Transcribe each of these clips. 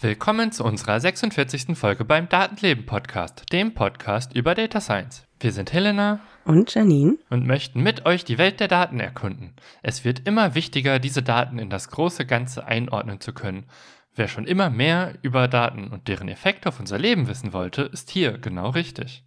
Willkommen zu unserer 46. Folge beim Datenleben Podcast, dem Podcast über Data Science. Wir sind Helena und Janine und möchten mit euch die Welt der Daten erkunden. Es wird immer wichtiger, diese Daten in das große Ganze einordnen zu können. Wer schon immer mehr über Daten und deren Effekt auf unser Leben wissen wollte, ist hier genau richtig.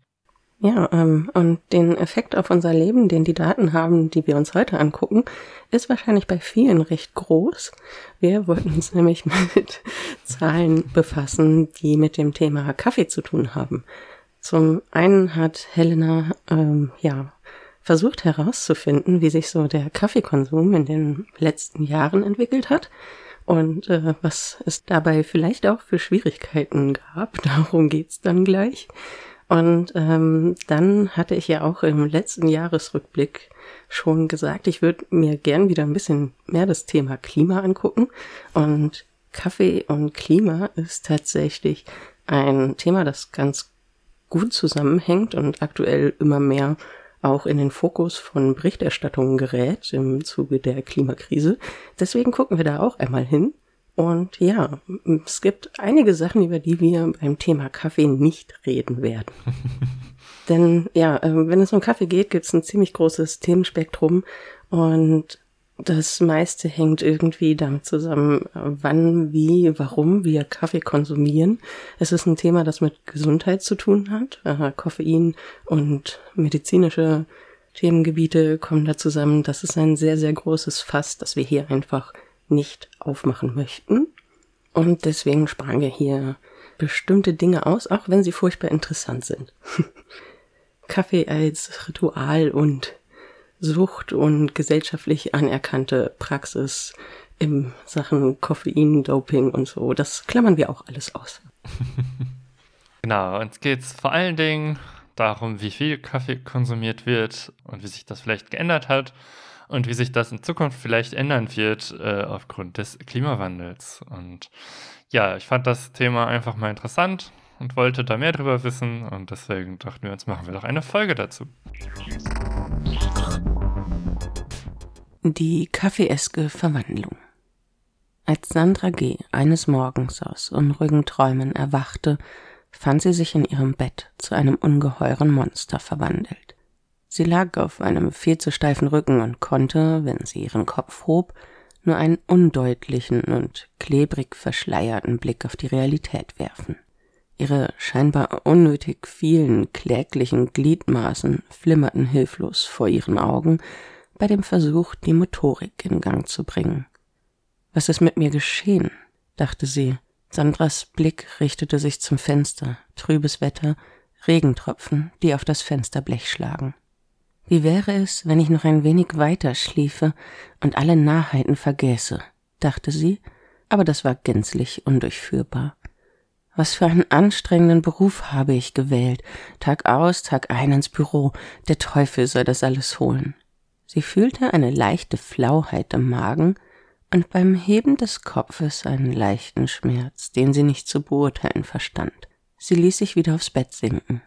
Ja, ähm, und den Effekt auf unser Leben, den die Daten haben, die wir uns heute angucken, ist wahrscheinlich bei vielen recht groß. Wir wollten uns nämlich mal mit Zahlen befassen, die mit dem Thema Kaffee zu tun haben. Zum einen hat Helena ähm, ja versucht herauszufinden, wie sich so der Kaffeekonsum in den letzten Jahren entwickelt hat und äh, was es dabei vielleicht auch für Schwierigkeiten gab. Darum geht's dann gleich. Und ähm, dann hatte ich ja auch im letzten Jahresrückblick schon gesagt, ich würde mir gern wieder ein bisschen mehr das Thema Klima angucken. Und Kaffee und Klima ist tatsächlich ein Thema, das ganz gut zusammenhängt und aktuell immer mehr auch in den Fokus von Berichterstattungen gerät im Zuge der Klimakrise. Deswegen gucken wir da auch einmal hin. Und ja, es gibt einige Sachen, über die wir beim Thema Kaffee nicht reden werden. Denn ja, äh, wenn es um Kaffee geht, gibt es ein ziemlich großes Themenspektrum und das meiste hängt irgendwie damit zusammen, wann, wie, warum wir Kaffee konsumieren. Es ist ein Thema, das mit Gesundheit zu tun hat. Äh, Koffein und medizinische Themengebiete kommen da zusammen. Das ist ein sehr, sehr großes Fass, das wir hier einfach nicht aufmachen möchten. Und deswegen sparen wir hier bestimmte Dinge aus, auch wenn sie furchtbar interessant sind. Kaffee als Ritual und Sucht und gesellschaftlich anerkannte Praxis im Sachen Koffein, Doping und so, das klammern wir auch alles aus. genau, uns geht es vor allen Dingen darum, wie viel Kaffee konsumiert wird und wie sich das vielleicht geändert hat und wie sich das in Zukunft vielleicht ändern wird äh, aufgrund des Klimawandels. Und ja, ich fand das Thema einfach mal interessant und wollte da mehr drüber wissen und deswegen dachten wir uns, machen wir doch eine Folge dazu. Die kaffeeeske Verwandlung. Als Sandra G. eines Morgens aus unruhigen Träumen erwachte, fand sie sich in ihrem Bett zu einem ungeheuren Monster verwandelt. Sie lag auf einem viel zu steifen Rücken und konnte, wenn sie ihren Kopf hob, nur einen undeutlichen und klebrig verschleierten Blick auf die Realität werfen. Ihre scheinbar unnötig vielen kläglichen Gliedmaßen flimmerten hilflos vor ihren Augen bei dem Versuch, die Motorik in Gang zu bringen. Was ist mit mir geschehen? dachte sie. Sandras Blick richtete sich zum Fenster, trübes Wetter, Regentropfen, die auf das Fensterblech schlagen. Wie wäre es, wenn ich noch ein wenig weiter schliefe und alle Nahheiten vergäße, dachte sie, aber das war gänzlich undurchführbar. Was für einen anstrengenden Beruf habe ich gewählt, Tag aus, Tag ein ins Büro, der Teufel soll das alles holen. Sie fühlte eine leichte Flauheit im Magen und beim Heben des Kopfes einen leichten Schmerz, den sie nicht zu beurteilen verstand. Sie ließ sich wieder aufs Bett sinken.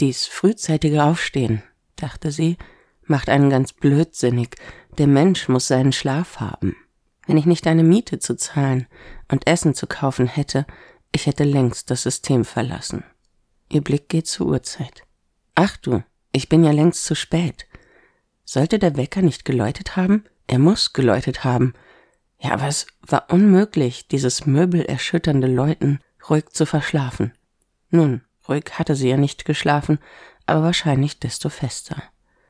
Dies frühzeitige Aufstehen, dachte sie, macht einen ganz blödsinnig. Der Mensch muss seinen Schlaf haben. Wenn ich nicht eine Miete zu zahlen und Essen zu kaufen hätte, ich hätte längst das System verlassen. Ihr Blick geht zur Uhrzeit. Ach du, ich bin ja längst zu spät. Sollte der Wecker nicht geläutet haben? Er muss geläutet haben. Ja, aber es war unmöglich, dieses möbelerschütternde Läuten ruhig zu verschlafen. Nun, ruhig hatte sie ja nicht geschlafen, aber wahrscheinlich desto fester.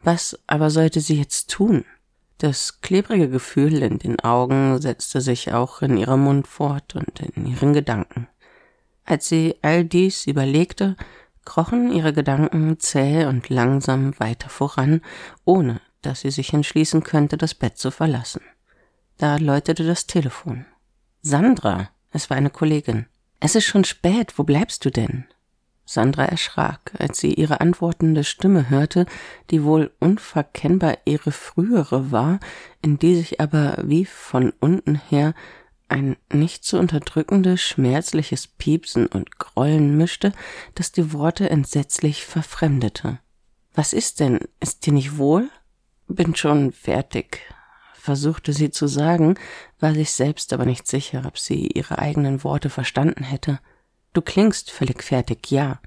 Was aber sollte sie jetzt tun? Das klebrige Gefühl in den Augen setzte sich auch in ihrem Mund fort und in ihren Gedanken. Als sie all dies überlegte, krochen ihre Gedanken zäh und langsam weiter voran, ohne dass sie sich entschließen könnte, das Bett zu verlassen. Da läutete das Telefon. Sandra, es war eine Kollegin. Es ist schon spät, wo bleibst du denn? Sandra erschrak, als sie ihre antwortende Stimme hörte, die wohl unverkennbar ihre frühere war, in die sich aber wie von unten her ein nicht zu unterdrückendes, schmerzliches Piepsen und Grollen mischte, das die Worte entsetzlich verfremdete. Was ist denn? Ist dir nicht wohl? Bin schon fertig, versuchte sie zu sagen, war sich selbst aber nicht sicher, ob sie ihre eigenen Worte verstanden hätte. Du klingst völlig fertig, ja.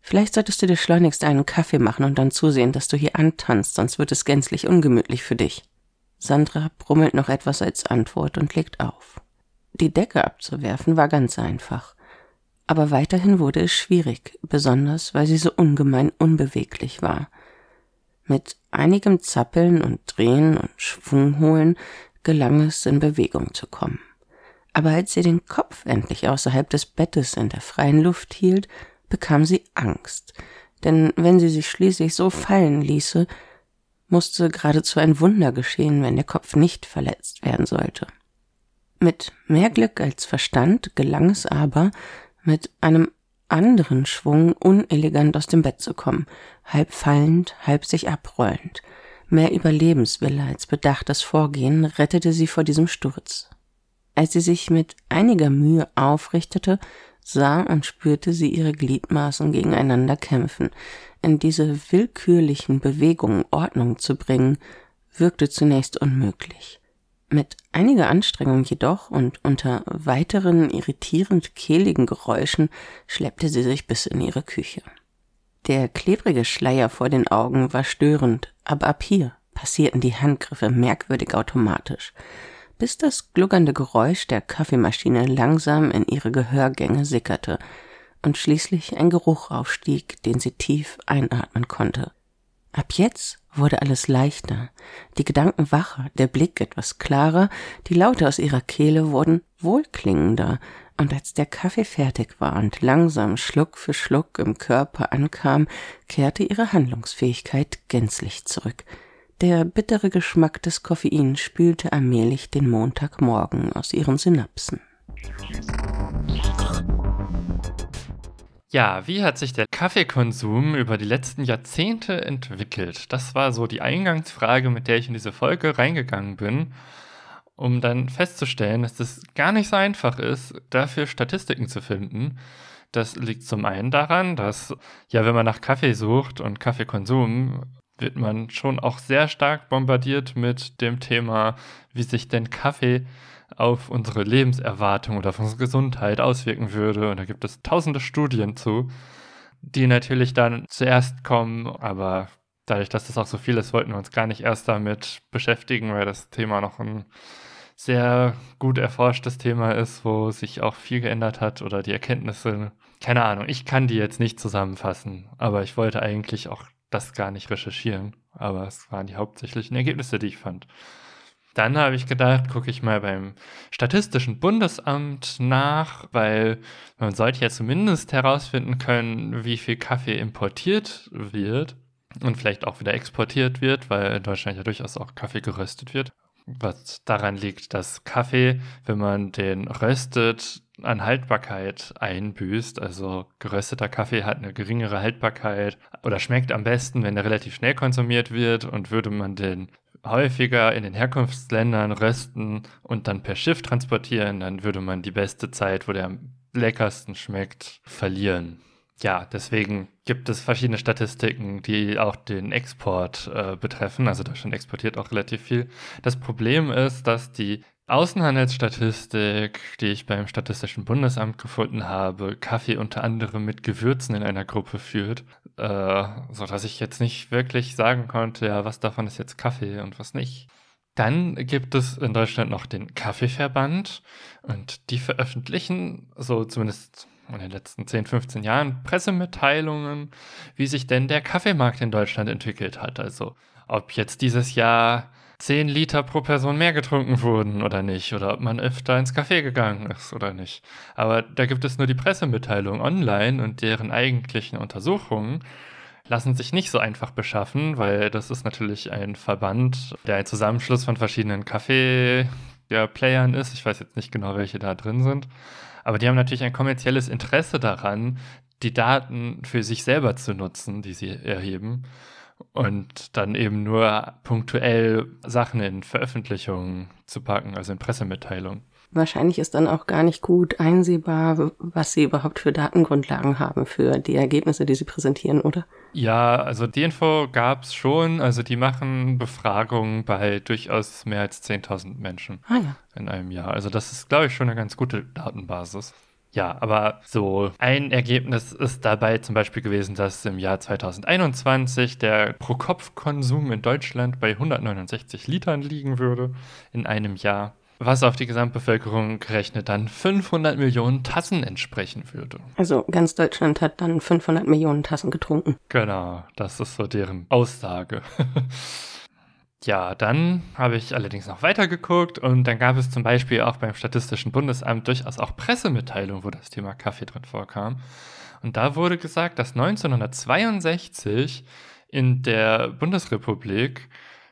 Vielleicht solltest du dir schleunigst einen Kaffee machen und dann zusehen, dass du hier antanzt, sonst wird es gänzlich ungemütlich für dich. Sandra brummelt noch etwas als Antwort und legt auf. Die Decke abzuwerfen war ganz einfach. Aber weiterhin wurde es schwierig, besonders weil sie so ungemein unbeweglich war. Mit einigem Zappeln und Drehen und Schwung holen gelang es, in Bewegung zu kommen. Aber als sie den Kopf endlich außerhalb des Bettes in der freien Luft hielt, bekam sie Angst, denn wenn sie sich schließlich so fallen ließe, musste geradezu ein Wunder geschehen, wenn der Kopf nicht verletzt werden sollte. Mit mehr Glück als Verstand gelang es aber, mit einem anderen Schwung unelegant aus dem Bett zu kommen, halb fallend, halb sich abrollend. Mehr Überlebenswille als bedachtes Vorgehen rettete sie vor diesem Sturz. Als sie sich mit einiger Mühe aufrichtete, sah und spürte sie ihre Gliedmaßen gegeneinander kämpfen. In diese willkürlichen Bewegungen Ordnung zu bringen, wirkte zunächst unmöglich. Mit einiger Anstrengung jedoch und unter weiteren irritierend kehligen Geräuschen schleppte sie sich bis in ihre Küche. Der klebrige Schleier vor den Augen war störend, aber ab hier passierten die Handgriffe merkwürdig automatisch, bis das gluckernde Geräusch der Kaffeemaschine langsam in ihre Gehörgänge sickerte und schließlich ein Geruch aufstieg, den sie tief einatmen konnte. Ab jetzt wurde alles leichter, die Gedanken wacher, der Blick etwas klarer, die Laute aus ihrer Kehle wurden wohlklingender, und als der Kaffee fertig war und langsam Schluck für Schluck im Körper ankam, kehrte ihre Handlungsfähigkeit gänzlich zurück. Der bittere Geschmack des Koffein spülte allmählich den Montagmorgen aus ihren Synapsen. Ja, wie hat sich der Kaffeekonsum über die letzten Jahrzehnte entwickelt? Das war so die Eingangsfrage, mit der ich in diese Folge reingegangen bin, um dann festzustellen, dass es gar nicht so einfach ist, dafür Statistiken zu finden. Das liegt zum einen daran, dass, ja, wenn man nach Kaffee sucht und Kaffeekonsum, wird man schon auch sehr stark bombardiert mit dem Thema, wie sich denn Kaffee auf unsere Lebenserwartung oder auf unsere Gesundheit auswirken würde. Und da gibt es tausende Studien zu, die natürlich dann zuerst kommen, aber dadurch, dass das auch so viel ist, wollten wir uns gar nicht erst damit beschäftigen, weil das Thema noch ein sehr gut erforschtes Thema ist, wo sich auch viel geändert hat oder die Erkenntnisse, keine Ahnung, ich kann die jetzt nicht zusammenfassen, aber ich wollte eigentlich auch das gar nicht recherchieren, aber es waren die hauptsächlichen Ergebnisse, die ich fand. Dann habe ich gedacht, gucke ich mal beim Statistischen Bundesamt nach, weil man sollte ja zumindest herausfinden können, wie viel Kaffee importiert wird und vielleicht auch wieder exportiert wird, weil in Deutschland ja durchaus auch Kaffee geröstet wird. Was daran liegt, dass Kaffee, wenn man den röstet, an Haltbarkeit einbüßt. Also gerösteter Kaffee hat eine geringere Haltbarkeit oder schmeckt am besten, wenn er relativ schnell konsumiert wird und würde man den häufiger in den Herkunftsländern rösten und dann per Schiff transportieren, dann würde man die beste Zeit, wo der am leckersten schmeckt, verlieren. Ja, deswegen gibt es verschiedene Statistiken, die auch den Export äh, betreffen. Also Deutschland exportiert auch relativ viel. Das Problem ist, dass die Außenhandelsstatistik, die ich beim Statistischen Bundesamt gefunden habe, Kaffee unter anderem mit Gewürzen in einer Gruppe führt, äh, so dass ich jetzt nicht wirklich sagen konnte, ja, was davon ist jetzt Kaffee und was nicht. Dann gibt es in Deutschland noch den Kaffeeverband und die veröffentlichen, so zumindest in den letzten 10, 15 Jahren, Pressemitteilungen, wie sich denn der Kaffeemarkt in Deutschland entwickelt hat. Also ob jetzt dieses Jahr 10 Liter pro Person mehr getrunken wurden oder nicht, oder ob man öfter ins Café gegangen ist oder nicht. Aber da gibt es nur die Pressemitteilung online und deren eigentlichen Untersuchungen lassen sich nicht so einfach beschaffen, weil das ist natürlich ein Verband, der ein Zusammenschluss von verschiedenen Kaffee-Playern ist. Ich weiß jetzt nicht genau, welche da drin sind. Aber die haben natürlich ein kommerzielles Interesse daran, die Daten für sich selber zu nutzen, die sie erheben und dann eben nur punktuell Sachen in Veröffentlichungen zu packen, also in Pressemitteilungen. Wahrscheinlich ist dann auch gar nicht gut einsehbar, was sie überhaupt für Datengrundlagen haben für die Ergebnisse, die sie präsentieren, oder? Ja, also die Info gab es schon. Also die machen Befragungen bei durchaus mehr als 10.000 Menschen ah, ja. in einem Jahr. Also das ist, glaube ich, schon eine ganz gute Datenbasis. Ja, aber so ein Ergebnis ist dabei zum Beispiel gewesen, dass im Jahr 2021 der Pro-Kopf-Konsum in Deutschland bei 169 Litern liegen würde in einem Jahr was auf die Gesamtbevölkerung gerechnet dann 500 Millionen Tassen entsprechen würde. Also ganz Deutschland hat dann 500 Millionen Tassen getrunken. Genau, das ist so deren Aussage. ja, dann habe ich allerdings noch weitergeguckt und dann gab es zum Beispiel auch beim Statistischen Bundesamt durchaus auch Pressemitteilungen, wo das Thema Kaffee drin vorkam. Und da wurde gesagt, dass 1962 in der Bundesrepublik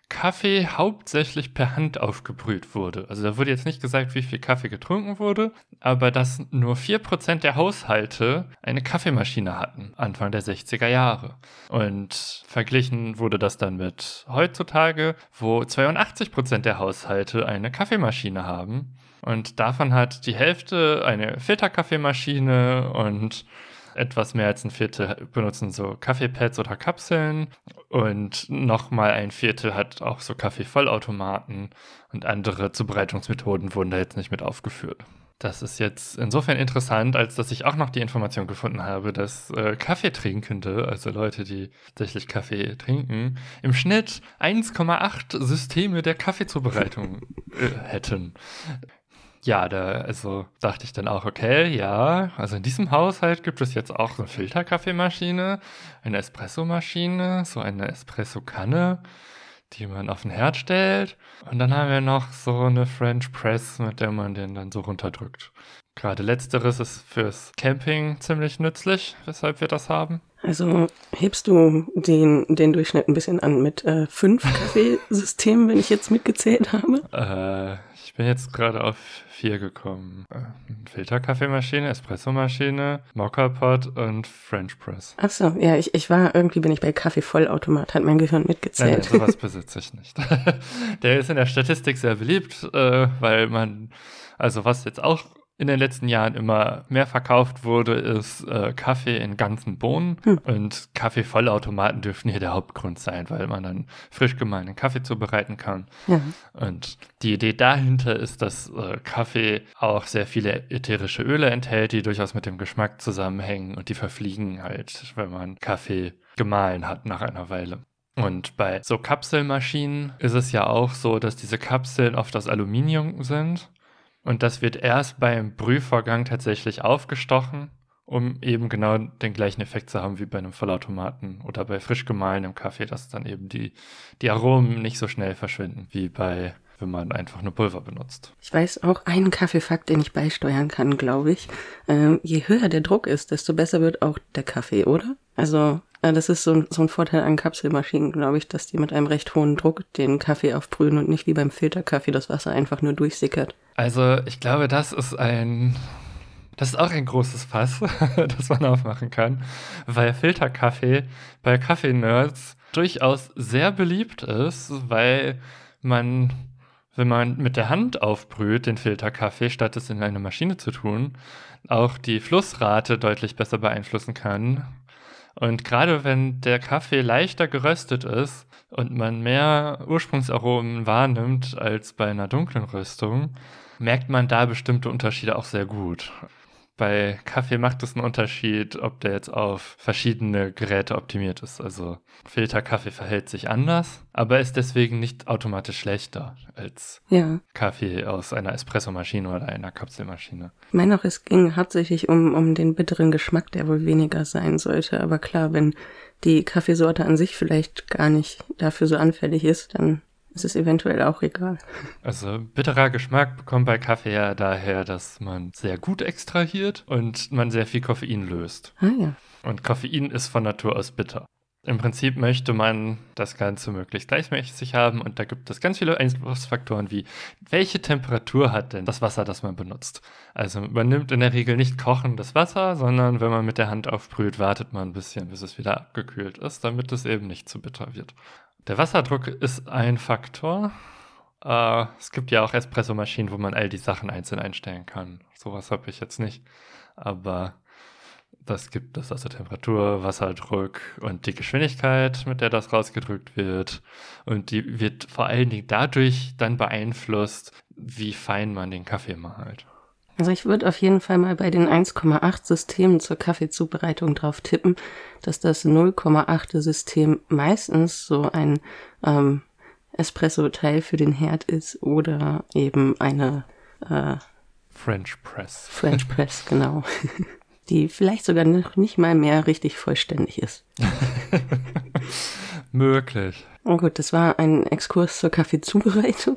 Kaffee hauptsächlich per Hand aufgebrüht wurde. Also da wurde jetzt nicht gesagt, wie viel Kaffee getrunken wurde, aber dass nur 4% der Haushalte eine Kaffeemaschine hatten, Anfang der 60er Jahre. Und verglichen wurde das dann mit heutzutage, wo 82% der Haushalte eine Kaffeemaschine haben. Und davon hat die Hälfte eine Filterkaffeemaschine und etwas mehr als ein Viertel benutzen so Kaffeepads oder Kapseln. Und nochmal ein Viertel hat auch so Kaffeevollautomaten. Und andere Zubereitungsmethoden wurden da jetzt nicht mit aufgeführt. Das ist jetzt insofern interessant, als dass ich auch noch die Information gefunden habe, dass äh, Kaffeetrinkende, also Leute, die tatsächlich Kaffee trinken, im Schnitt 1,8 Systeme der Kaffeezubereitung äh, hätten ja, da, also dachte ich dann auch, okay, ja, also in diesem Haushalt gibt es jetzt auch so eine Filterkaffeemaschine, eine Espressomaschine, so eine Espresso-Kanne, die man auf den Herd stellt. Und dann haben wir noch so eine French Press, mit der man den dann so runterdrückt. Gerade letzteres ist fürs Camping ziemlich nützlich, weshalb wir das haben. Also hebst du den, den Durchschnitt ein bisschen an mit äh, fünf Kaffeesystemen, wenn ich jetzt mitgezählt habe? Äh, bin jetzt gerade auf vier gekommen. Äh, Filterkaffeemaschine, Espressomaschine, Mockerpot und French Press. Achso, ja, ich, ich war, irgendwie bin ich bei Kaffeevollautomat, hat mein Gehirn mitgezählt. Nein, nein, sowas besitze ich nicht. Der ist in der Statistik sehr beliebt, äh, weil man, also was jetzt auch in den letzten Jahren immer mehr verkauft wurde, ist äh, Kaffee in ganzen Bohnen. Hm. Und Kaffeevollautomaten dürfen hier der Hauptgrund sein, weil man dann frisch gemahlenen Kaffee zubereiten kann. Ja. Und die Idee dahinter ist, dass äh, Kaffee auch sehr viele ätherische Öle enthält, die durchaus mit dem Geschmack zusammenhängen und die verfliegen halt, wenn man Kaffee gemahlen hat nach einer Weile. Und bei so Kapselmaschinen ist es ja auch so, dass diese Kapseln oft aus Aluminium sind und das wird erst beim Brühvorgang tatsächlich aufgestochen, um eben genau den gleichen Effekt zu haben wie bei einem Vollautomaten oder bei frisch gemahlenem Kaffee, dass dann eben die, die Aromen nicht so schnell verschwinden wie bei wenn man einfach nur Pulver benutzt. Ich weiß auch einen Kaffeefakt, den ich beisteuern kann, glaube ich. Ähm, je höher der Druck ist, desto besser wird auch der Kaffee, oder? Also das ist so, so ein Vorteil an Kapselmaschinen, glaube ich, dass die mit einem recht hohen Druck den Kaffee aufbrühen und nicht wie beim Filterkaffee das Wasser einfach nur durchsickert. Also ich glaube, das ist ein das ist auch ein großes Fass, das man aufmachen kann, weil Filterkaffee bei Kaffee-Nerds durchaus sehr beliebt ist, weil man, wenn man mit der Hand aufbrüht, den Filterkaffee, statt es in eine Maschine zu tun, auch die Flussrate deutlich besser beeinflussen kann. Und gerade wenn der Kaffee leichter geröstet ist und man mehr Ursprungsaromen wahrnimmt als bei einer dunklen Röstung, merkt man da bestimmte Unterschiede auch sehr gut. Bei Kaffee macht es einen Unterschied, ob der jetzt auf verschiedene Geräte optimiert ist. Also Filterkaffee verhält sich anders, aber ist deswegen nicht automatisch schlechter als ja. Kaffee aus einer Espressomaschine oder einer Kapselmaschine. Ich meine auch, es ging hauptsächlich um, um den bitteren Geschmack, der wohl weniger sein sollte. Aber klar, wenn die Kaffeesorte an sich vielleicht gar nicht dafür so anfällig ist, dann ist es eventuell auch egal. Also bitterer Geschmack bekommt bei Kaffee ja daher, dass man sehr gut extrahiert und man sehr viel Koffein löst. Ah ja. Und Koffein ist von Natur aus bitter. Im Prinzip möchte man das Ganze möglichst gleichmäßig haben und da gibt es ganz viele Einflussfaktoren wie, welche Temperatur hat denn das Wasser, das man benutzt? Also man nimmt in der Regel nicht kochendes Wasser, sondern wenn man mit der Hand aufbrüht, wartet man ein bisschen, bis es wieder abgekühlt ist, damit es eben nicht zu bitter wird. Der Wasserdruck ist ein Faktor. Äh, es gibt ja auch Espressomaschinen, wo man all die Sachen einzeln einstellen kann. Sowas habe ich jetzt nicht. Aber das gibt es, also Temperatur, Wasserdruck und die Geschwindigkeit, mit der das rausgedrückt wird. Und die wird vor allen Dingen dadurch dann beeinflusst, wie fein man den Kaffee malt. Also ich würde auf jeden Fall mal bei den 1,8 Systemen zur Kaffeezubereitung drauf tippen, dass das 0,8 System meistens so ein ähm, Espresso-Teil für den Herd ist oder eben eine äh, French Press. French Press, genau. Die vielleicht sogar noch nicht mal mehr richtig vollständig ist. Möglich. Oh gut, das war ein Exkurs zur Kaffeezubereitung.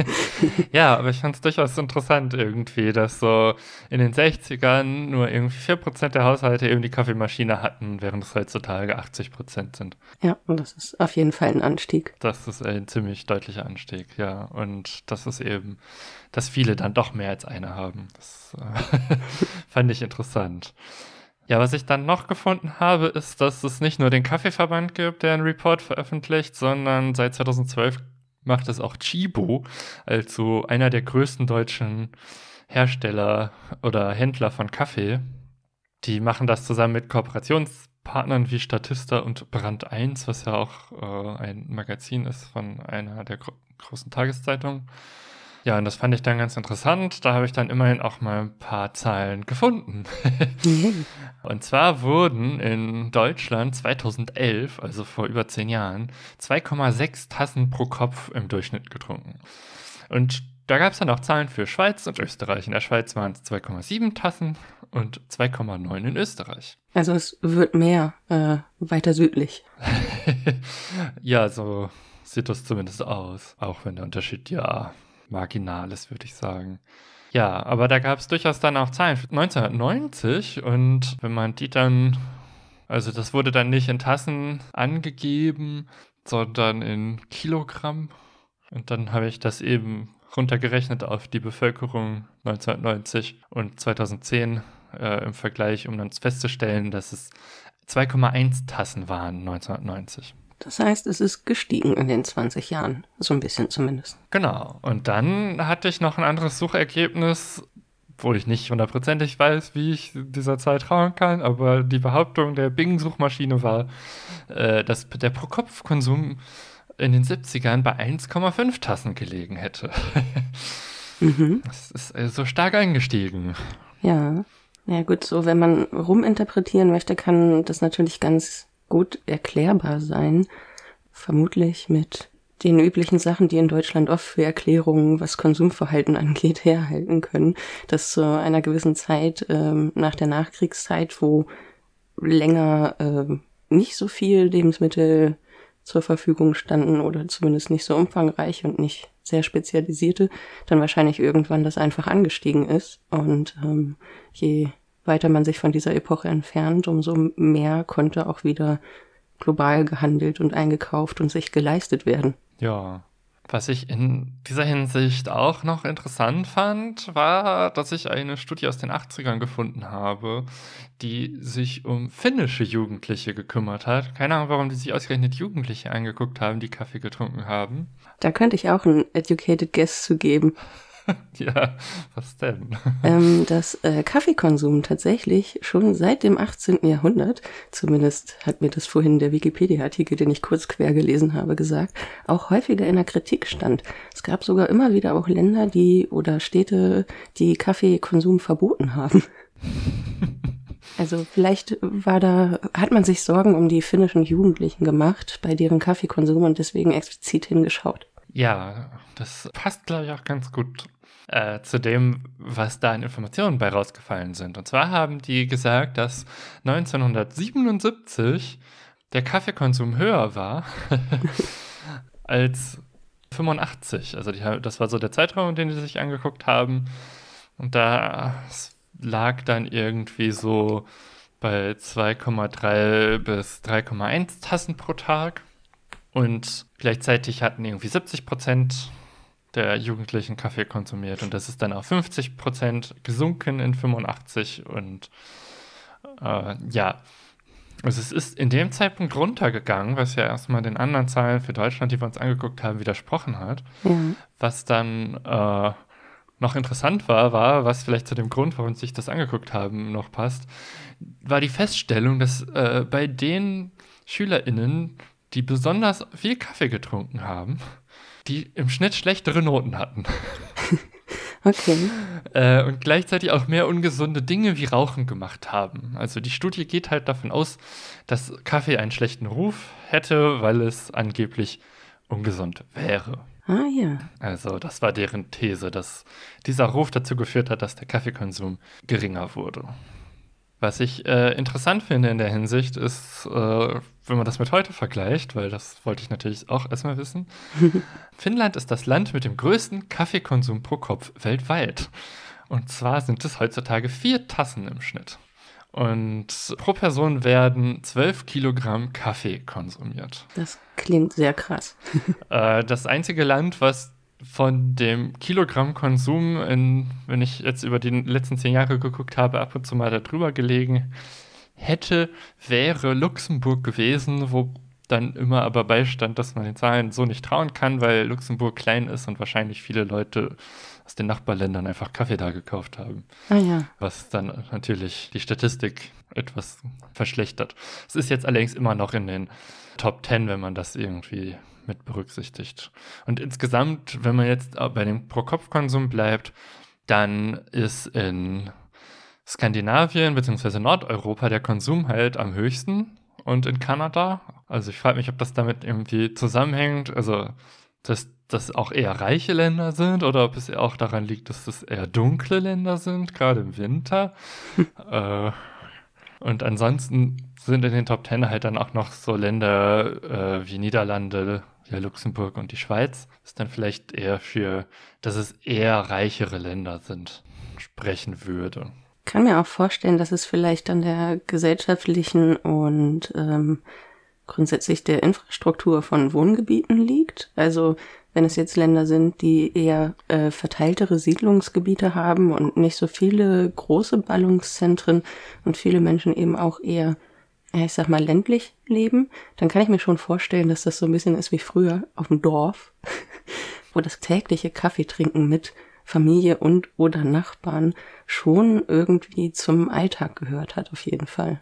ja, aber ich fand es durchaus interessant irgendwie, dass so in den 60ern nur irgendwie 4% der Haushalte eben die Kaffeemaschine hatten, während es heutzutage 80% sind. Ja, und das ist auf jeden Fall ein Anstieg. Das ist ein ziemlich deutlicher Anstieg, ja. Und das ist eben, dass viele dann doch mehr als eine haben. Das äh, fand ich interessant. Ja, was ich dann noch gefunden habe, ist, dass es nicht nur den Kaffeeverband gibt, der einen Report veröffentlicht, sondern seit 2012 macht es auch Chibo, also einer der größten deutschen Hersteller oder Händler von Kaffee. Die machen das zusammen mit Kooperationspartnern wie Statista und Brand 1, was ja auch äh, ein Magazin ist von einer der gro großen Tageszeitungen. Ja, und das fand ich dann ganz interessant. Da habe ich dann immerhin auch mal ein paar Zahlen gefunden. und zwar wurden in Deutschland 2011, also vor über zehn Jahren, 2,6 Tassen pro Kopf im Durchschnitt getrunken. Und da gab es dann auch Zahlen für Schweiz und Österreich. In der Schweiz waren es 2,7 Tassen und 2,9 in Österreich. Also es wird mehr äh, weiter südlich. ja, so sieht das zumindest aus. Auch wenn der Unterschied ja Marginales, würde ich sagen. Ja, aber da gab es durchaus dann auch Zahlen für 1990 und wenn man die dann, also das wurde dann nicht in Tassen angegeben, sondern in Kilogramm. Und dann habe ich das eben runtergerechnet auf die Bevölkerung 1990 und 2010 äh, im Vergleich, um dann festzustellen, dass es 2,1 Tassen waren 1990. Das heißt, es ist gestiegen in den 20 Jahren, so ein bisschen zumindest. Genau. Und dann hatte ich noch ein anderes Suchergebnis, wo ich nicht hundertprozentig weiß, wie ich dieser Zeit trauen kann, aber die Behauptung der Bing-Suchmaschine war, äh, dass der Pro-Kopf-Konsum in den 70ern bei 1,5 Tassen gelegen hätte. mhm. Das ist äh, so stark eingestiegen. Ja. Ja gut, so wenn man ruminterpretieren möchte, kann das natürlich ganz gut erklärbar sein. Vermutlich mit den üblichen Sachen, die in Deutschland oft für Erklärungen, was Konsumverhalten angeht, herhalten können, dass zu einer gewissen Zeit ähm, nach der Nachkriegszeit, wo länger äh, nicht so viel Lebensmittel zur Verfügung standen oder zumindest nicht so umfangreich und nicht sehr spezialisierte, dann wahrscheinlich irgendwann das einfach angestiegen ist. Und ähm, je weiter man sich von dieser Epoche entfernt, umso mehr konnte auch wieder global gehandelt und eingekauft und sich geleistet werden. Ja. Was ich in dieser Hinsicht auch noch interessant fand, war, dass ich eine Studie aus den 80ern gefunden habe, die sich um finnische Jugendliche gekümmert hat. Keine Ahnung, warum die sich ausgerechnet Jugendliche angeguckt haben, die Kaffee getrunken haben. Da könnte ich auch einen Educated Guess zu geben. ja, was denn? Ähm, dass äh, Kaffeekonsum tatsächlich schon seit dem 18. Jahrhundert, zumindest hat mir das vorhin der Wikipedia-Artikel, den ich kurz quer gelesen habe, gesagt, auch häufiger in der Kritik stand. Es gab sogar immer wieder auch Länder, die oder Städte, die Kaffeekonsum verboten haben. Also vielleicht war da, hat man sich Sorgen um die finnischen Jugendlichen gemacht, bei deren Kaffeekonsum und deswegen explizit hingeschaut. Ja, das passt, glaube ich, auch ganz gut äh, zu dem, was da an Informationen bei rausgefallen sind. Und zwar haben die gesagt, dass 1977 der Kaffeekonsum höher war als 85. Also die, das war so der Zeitraum, den sie sich angeguckt haben. Und da lag dann irgendwie so bei 2,3 bis 3,1 Tassen pro Tag. Und gleichzeitig hatten irgendwie 70 Prozent der Jugendlichen Kaffee konsumiert. Und das ist dann auf 50 Prozent gesunken in 85. Und äh, ja, also es ist in dem Zeitpunkt runtergegangen, was ja erstmal den anderen Zahlen für Deutschland, die wir uns angeguckt haben, widersprochen hat. Ja. Was dann äh, noch interessant war, war, was vielleicht zu dem Grund, warum sich das angeguckt haben, noch passt, war die Feststellung, dass äh, bei den SchülerInnen, die besonders viel Kaffee getrunken haben, die im Schnitt schlechtere Noten hatten. Okay. Äh, und gleichzeitig auch mehr ungesunde Dinge wie Rauchen gemacht haben. Also die Studie geht halt davon aus, dass Kaffee einen schlechten Ruf hätte, weil es angeblich ungesund wäre. Ah ja. Also das war deren These, dass dieser Ruf dazu geführt hat, dass der Kaffeekonsum geringer wurde. Was ich äh, interessant finde in der Hinsicht ist, äh, wenn man das mit heute vergleicht, weil das wollte ich natürlich auch erstmal wissen. Finnland ist das Land mit dem größten Kaffeekonsum pro Kopf weltweit. Und zwar sind es heutzutage vier Tassen im Schnitt. Und pro Person werden 12 Kilogramm Kaffee konsumiert. Das klingt sehr krass. äh, das einzige Land, was von dem Kilogrammkonsum, in, wenn ich jetzt über die letzten zehn Jahre geguckt habe, ab und zu mal darüber gelegen hätte, wäre Luxemburg gewesen, wo dann immer aber beistand, dass man den Zahlen so nicht trauen kann, weil Luxemburg klein ist und wahrscheinlich viele Leute aus den Nachbarländern einfach Kaffee da gekauft haben. Ah ja. Was dann natürlich die Statistik etwas verschlechtert. Es ist jetzt allerdings immer noch in den Top 10, wenn man das irgendwie mit berücksichtigt. Und insgesamt, wenn man jetzt bei dem Pro-Kopf-Konsum bleibt, dann ist in Skandinavien bzw. Nordeuropa der Konsum halt am höchsten und in Kanada. Also ich frage mich, ob das damit irgendwie zusammenhängt. Also, dass das auch eher reiche Länder sind oder ob es auch daran liegt, dass das eher dunkle Länder sind, gerade im Winter. äh, und ansonsten sind in den Top Ten halt dann auch noch so Länder äh, wie Niederlande, ja, Luxemburg und die Schweiz. Ist dann vielleicht eher für, dass es eher reichere Länder sind, sprechen würde. Ich kann mir auch vorstellen, dass es vielleicht an der gesellschaftlichen und ähm, grundsätzlich der Infrastruktur von Wohngebieten liegt. Also wenn es jetzt Länder sind, die eher äh, verteiltere Siedlungsgebiete haben und nicht so viele große Ballungszentren und viele Menschen eben auch eher, ich sag mal, ländlich leben, dann kann ich mir schon vorstellen, dass das so ein bisschen ist wie früher auf dem Dorf, wo das tägliche Kaffeetrinken mit Familie und oder Nachbarn schon irgendwie zum Alltag gehört hat, auf jeden Fall.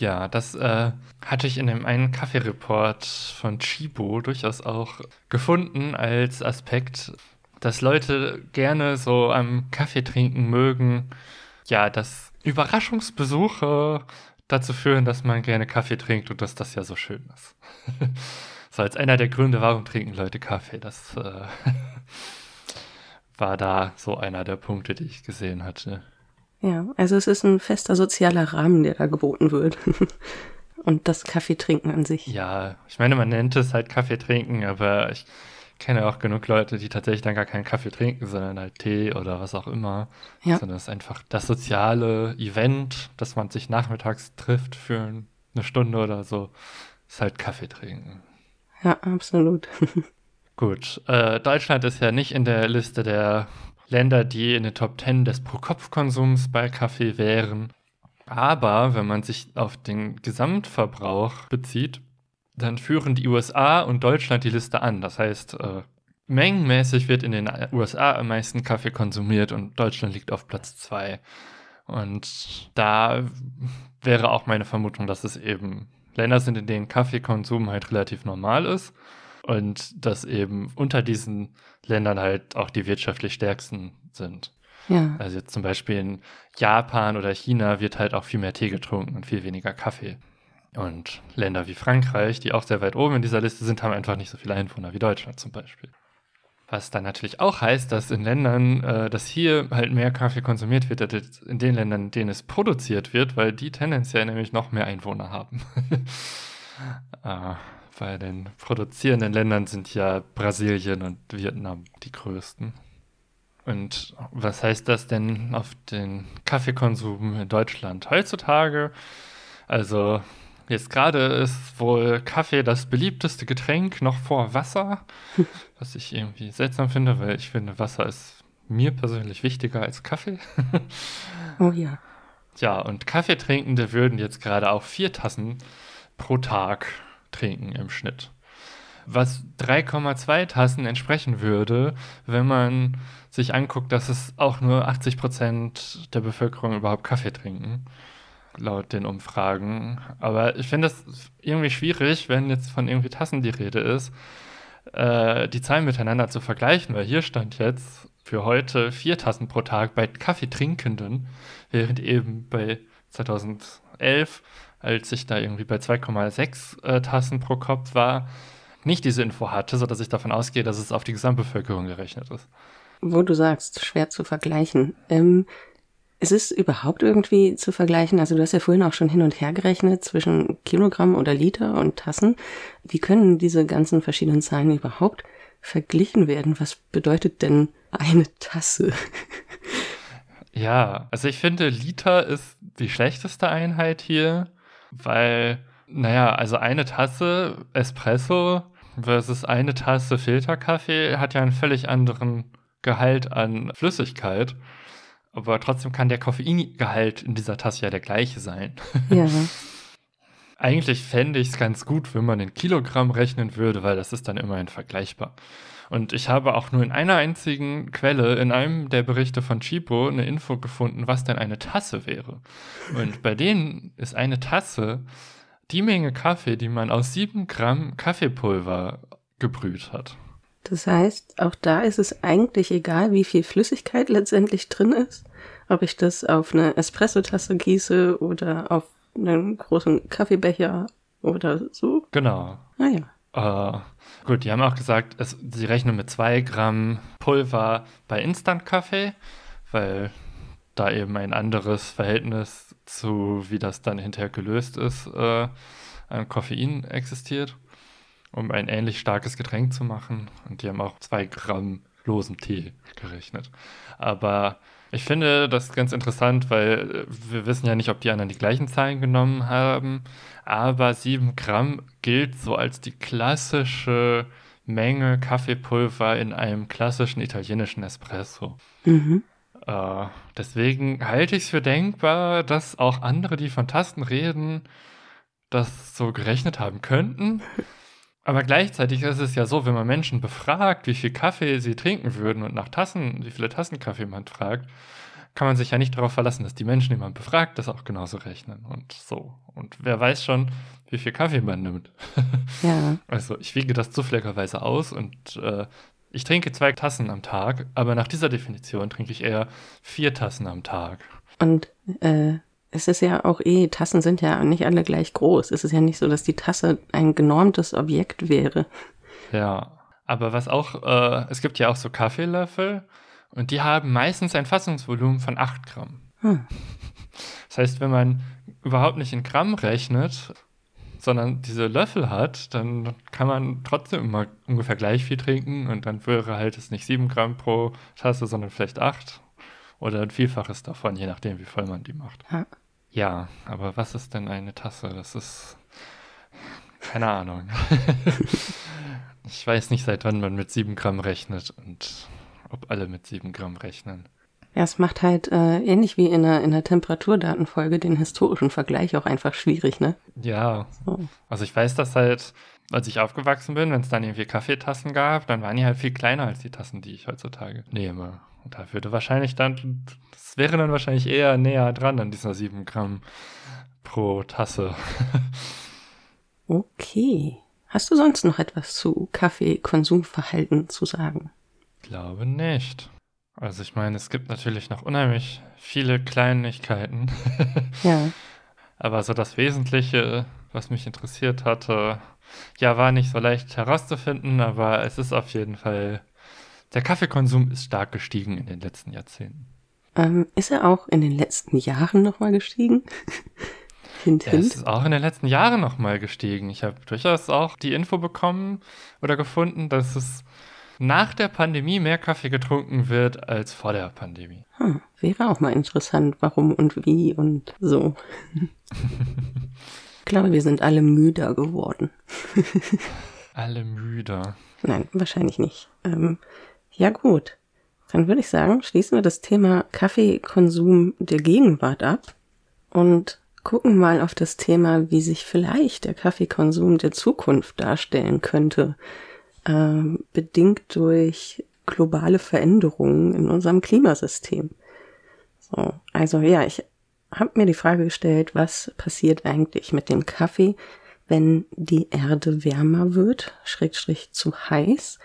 Ja, das äh, hatte ich in dem einen Kaffeereport von Chibo durchaus auch gefunden als Aspekt, dass Leute gerne so am Kaffee trinken mögen. Ja, dass Überraschungsbesuche dazu führen, dass man gerne Kaffee trinkt und dass das ja so schön ist. so als einer der Gründe, warum trinken Leute Kaffee. Das äh, war da so einer der Punkte, die ich gesehen hatte. Ja, also es ist ein fester sozialer Rahmen, der da geboten wird. Und das Kaffeetrinken an sich. Ja, ich meine, man nennt es halt Kaffee trinken, aber ich kenne auch genug Leute, die tatsächlich dann gar keinen Kaffee trinken, sondern halt Tee oder was auch immer. Ja. Sondern es ist einfach das soziale Event, dass man sich nachmittags trifft für eine Stunde oder so, ist halt Kaffee trinken. Ja, absolut. Gut, äh, Deutschland ist ja nicht in der Liste der Länder, die in den Top 10 des Pro-Kopf-Konsums bei Kaffee wären. Aber wenn man sich auf den Gesamtverbrauch bezieht, dann führen die USA und Deutschland die Liste an. Das heißt, äh, mengenmäßig wird in den USA am meisten Kaffee konsumiert und Deutschland liegt auf Platz 2. Und da wäre auch meine Vermutung, dass es eben Länder sind, in denen Kaffeekonsum halt relativ normal ist und dass eben unter diesen Ländern halt auch die wirtschaftlich stärksten sind. Ja. Also jetzt zum Beispiel in Japan oder China wird halt auch viel mehr Tee getrunken und viel weniger Kaffee. Und Länder wie Frankreich, die auch sehr weit oben in dieser Liste sind, haben einfach nicht so viele Einwohner wie Deutschland zum Beispiel. Was dann natürlich auch heißt, dass in Ländern, äh, dass hier halt mehr Kaffee konsumiert wird, als in den Ländern, in denen es produziert wird, weil die tendenziell nämlich noch mehr Einwohner haben. äh, bei den produzierenden Ländern sind ja Brasilien und Vietnam die größten. Und was heißt das denn auf den Kaffeekonsum in Deutschland? Heutzutage Also jetzt gerade ist wohl Kaffee das beliebteste Getränk noch vor Wasser, was ich irgendwie seltsam finde, weil ich finde, Wasser ist mir persönlich wichtiger als Kaffee. oh ja. Ja, und Kaffeetrinkende würden jetzt gerade auch vier Tassen pro Tag trinken im Schnitt. Was 3,2 Tassen entsprechen würde, wenn man sich anguckt, dass es auch nur 80 Prozent der Bevölkerung überhaupt Kaffee trinken, laut den Umfragen. Aber ich finde es irgendwie schwierig, wenn jetzt von irgendwie Tassen die Rede ist, äh, die Zahlen miteinander zu vergleichen, weil hier stand jetzt für heute vier Tassen pro Tag bei Kaffeetrinkenden, während eben bei 2011, als ich da irgendwie bei 2,6 äh, Tassen pro Kopf war, nicht diese Info hatte, sodass ich davon ausgehe, dass es auf die Gesamtbevölkerung gerechnet ist. Wo du sagst, schwer zu vergleichen. Ähm, ist es überhaupt irgendwie zu vergleichen? Also du hast ja vorhin auch schon hin und her gerechnet zwischen Kilogramm oder Liter und Tassen. Wie können diese ganzen verschiedenen Zahlen überhaupt verglichen werden? Was bedeutet denn eine Tasse? ja, also ich finde, Liter ist die schlechteste Einheit hier, weil, naja, also eine Tasse Espresso versus eine Tasse Filterkaffee hat ja einen völlig anderen Gehalt an Flüssigkeit. Aber trotzdem kann der Koffeingehalt in dieser Tasse ja der gleiche sein. Ja. Eigentlich fände ich es ganz gut, wenn man in Kilogramm rechnen würde, weil das ist dann immerhin vergleichbar. Und ich habe auch nur in einer einzigen Quelle, in einem der Berichte von Chipo, eine Info gefunden, was denn eine Tasse wäre. Und bei denen ist eine Tasse die Menge Kaffee, die man aus sieben Gramm Kaffeepulver gebrüht hat. Das heißt, auch da ist es eigentlich egal, wie viel Flüssigkeit letztendlich drin ist. Ob ich das auf eine Espressotasse gieße oder auf einen großen Kaffeebecher oder so. Genau. Ah ja. Uh, gut, die haben auch gesagt, es, sie rechnen mit zwei Gramm Pulver bei Instant-Kaffee, weil da eben ein anderes Verhältnis zu, wie das dann hinterher gelöst ist, äh, an Koffein existiert um ein ähnlich starkes Getränk zu machen. Und die haben auch zwei Gramm losen Tee gerechnet. Aber ich finde das ganz interessant, weil äh, wir wissen ja nicht, ob die anderen die gleichen Zahlen genommen haben. Aber sieben Gramm gilt so als die klassische Menge Kaffeepulver in einem klassischen italienischen Espresso. Mhm. Äh, deswegen halte ich es für denkbar, dass auch andere, die von Tasten reden, das so gerechnet haben könnten. Aber gleichzeitig ist es ja so, wenn man Menschen befragt, wie viel Kaffee sie trinken würden und nach Tassen, wie viele Tassen Kaffee man fragt, kann man sich ja nicht darauf verlassen, dass die Menschen, die man befragt, das auch genauso rechnen und so. Und wer weiß schon, wie viel Kaffee man nimmt. Ja. Also ich wiege das zufälligerweise aus und äh, ich trinke zwei Tassen am Tag, aber nach dieser Definition trinke ich eher vier Tassen am Tag. Und äh, es ist ja auch eh, Tassen sind ja nicht alle gleich groß. Es ist ja nicht so, dass die Tasse ein genormtes Objekt wäre. Ja, aber was auch, äh, es gibt ja auch so Kaffeelöffel und die haben meistens ein Fassungsvolumen von 8 Gramm. Hm. Das heißt, wenn man überhaupt nicht in Gramm rechnet, sondern diese Löffel hat, dann kann man trotzdem immer ungefähr gleich viel trinken und dann wäre halt es nicht 7 Gramm pro Tasse, sondern vielleicht 8 oder ein Vielfaches davon, je nachdem, wie voll man die macht. Ja. ja, aber was ist denn eine Tasse? Das ist keine Ahnung. ich weiß nicht, seit wann man mit 7 Gramm rechnet und ob alle mit 7 Gramm rechnen. Ja, es macht halt äh, ähnlich wie in der, in der Temperaturdatenfolge den historischen Vergleich auch einfach schwierig, ne? Ja. So. Also ich weiß, dass halt, als ich aufgewachsen bin, wenn es dann irgendwie Kaffeetassen gab, dann waren die halt viel kleiner als die Tassen, die ich heutzutage nehme. Da würde wahrscheinlich dann, das wäre dann wahrscheinlich eher näher dran an dieser 7 Gramm pro Tasse. okay. Hast du sonst noch etwas zu Kaffeekonsumverhalten zu sagen? Ich glaube nicht. Also ich meine, es gibt natürlich noch unheimlich viele Kleinigkeiten. ja. Aber so das Wesentliche, was mich interessiert hatte, ja, war nicht so leicht herauszufinden, aber es ist auf jeden Fall der Kaffeekonsum ist stark gestiegen in den letzten Jahrzehnten. Ähm, ist er auch in den letzten Jahren nochmal gestiegen? hint, hint. Er ist auch in den letzten Jahren nochmal gestiegen. Ich habe durchaus auch die Info bekommen oder gefunden, dass es nach der Pandemie mehr Kaffee getrunken wird als vor der Pandemie. Hm, wäre auch mal interessant, warum und wie und so. glaube, wir sind alle müder geworden. alle müder. Nein, wahrscheinlich nicht. Ähm, ja gut, dann würde ich sagen, schließen wir das Thema Kaffeekonsum der Gegenwart ab und gucken mal auf das Thema, wie sich vielleicht der Kaffeekonsum der Zukunft darstellen könnte, äh, bedingt durch globale Veränderungen in unserem Klimasystem. So, also ja, ich habe mir die Frage gestellt, was passiert eigentlich mit dem Kaffee, wenn die Erde wärmer wird, schrägstrich zu heiß.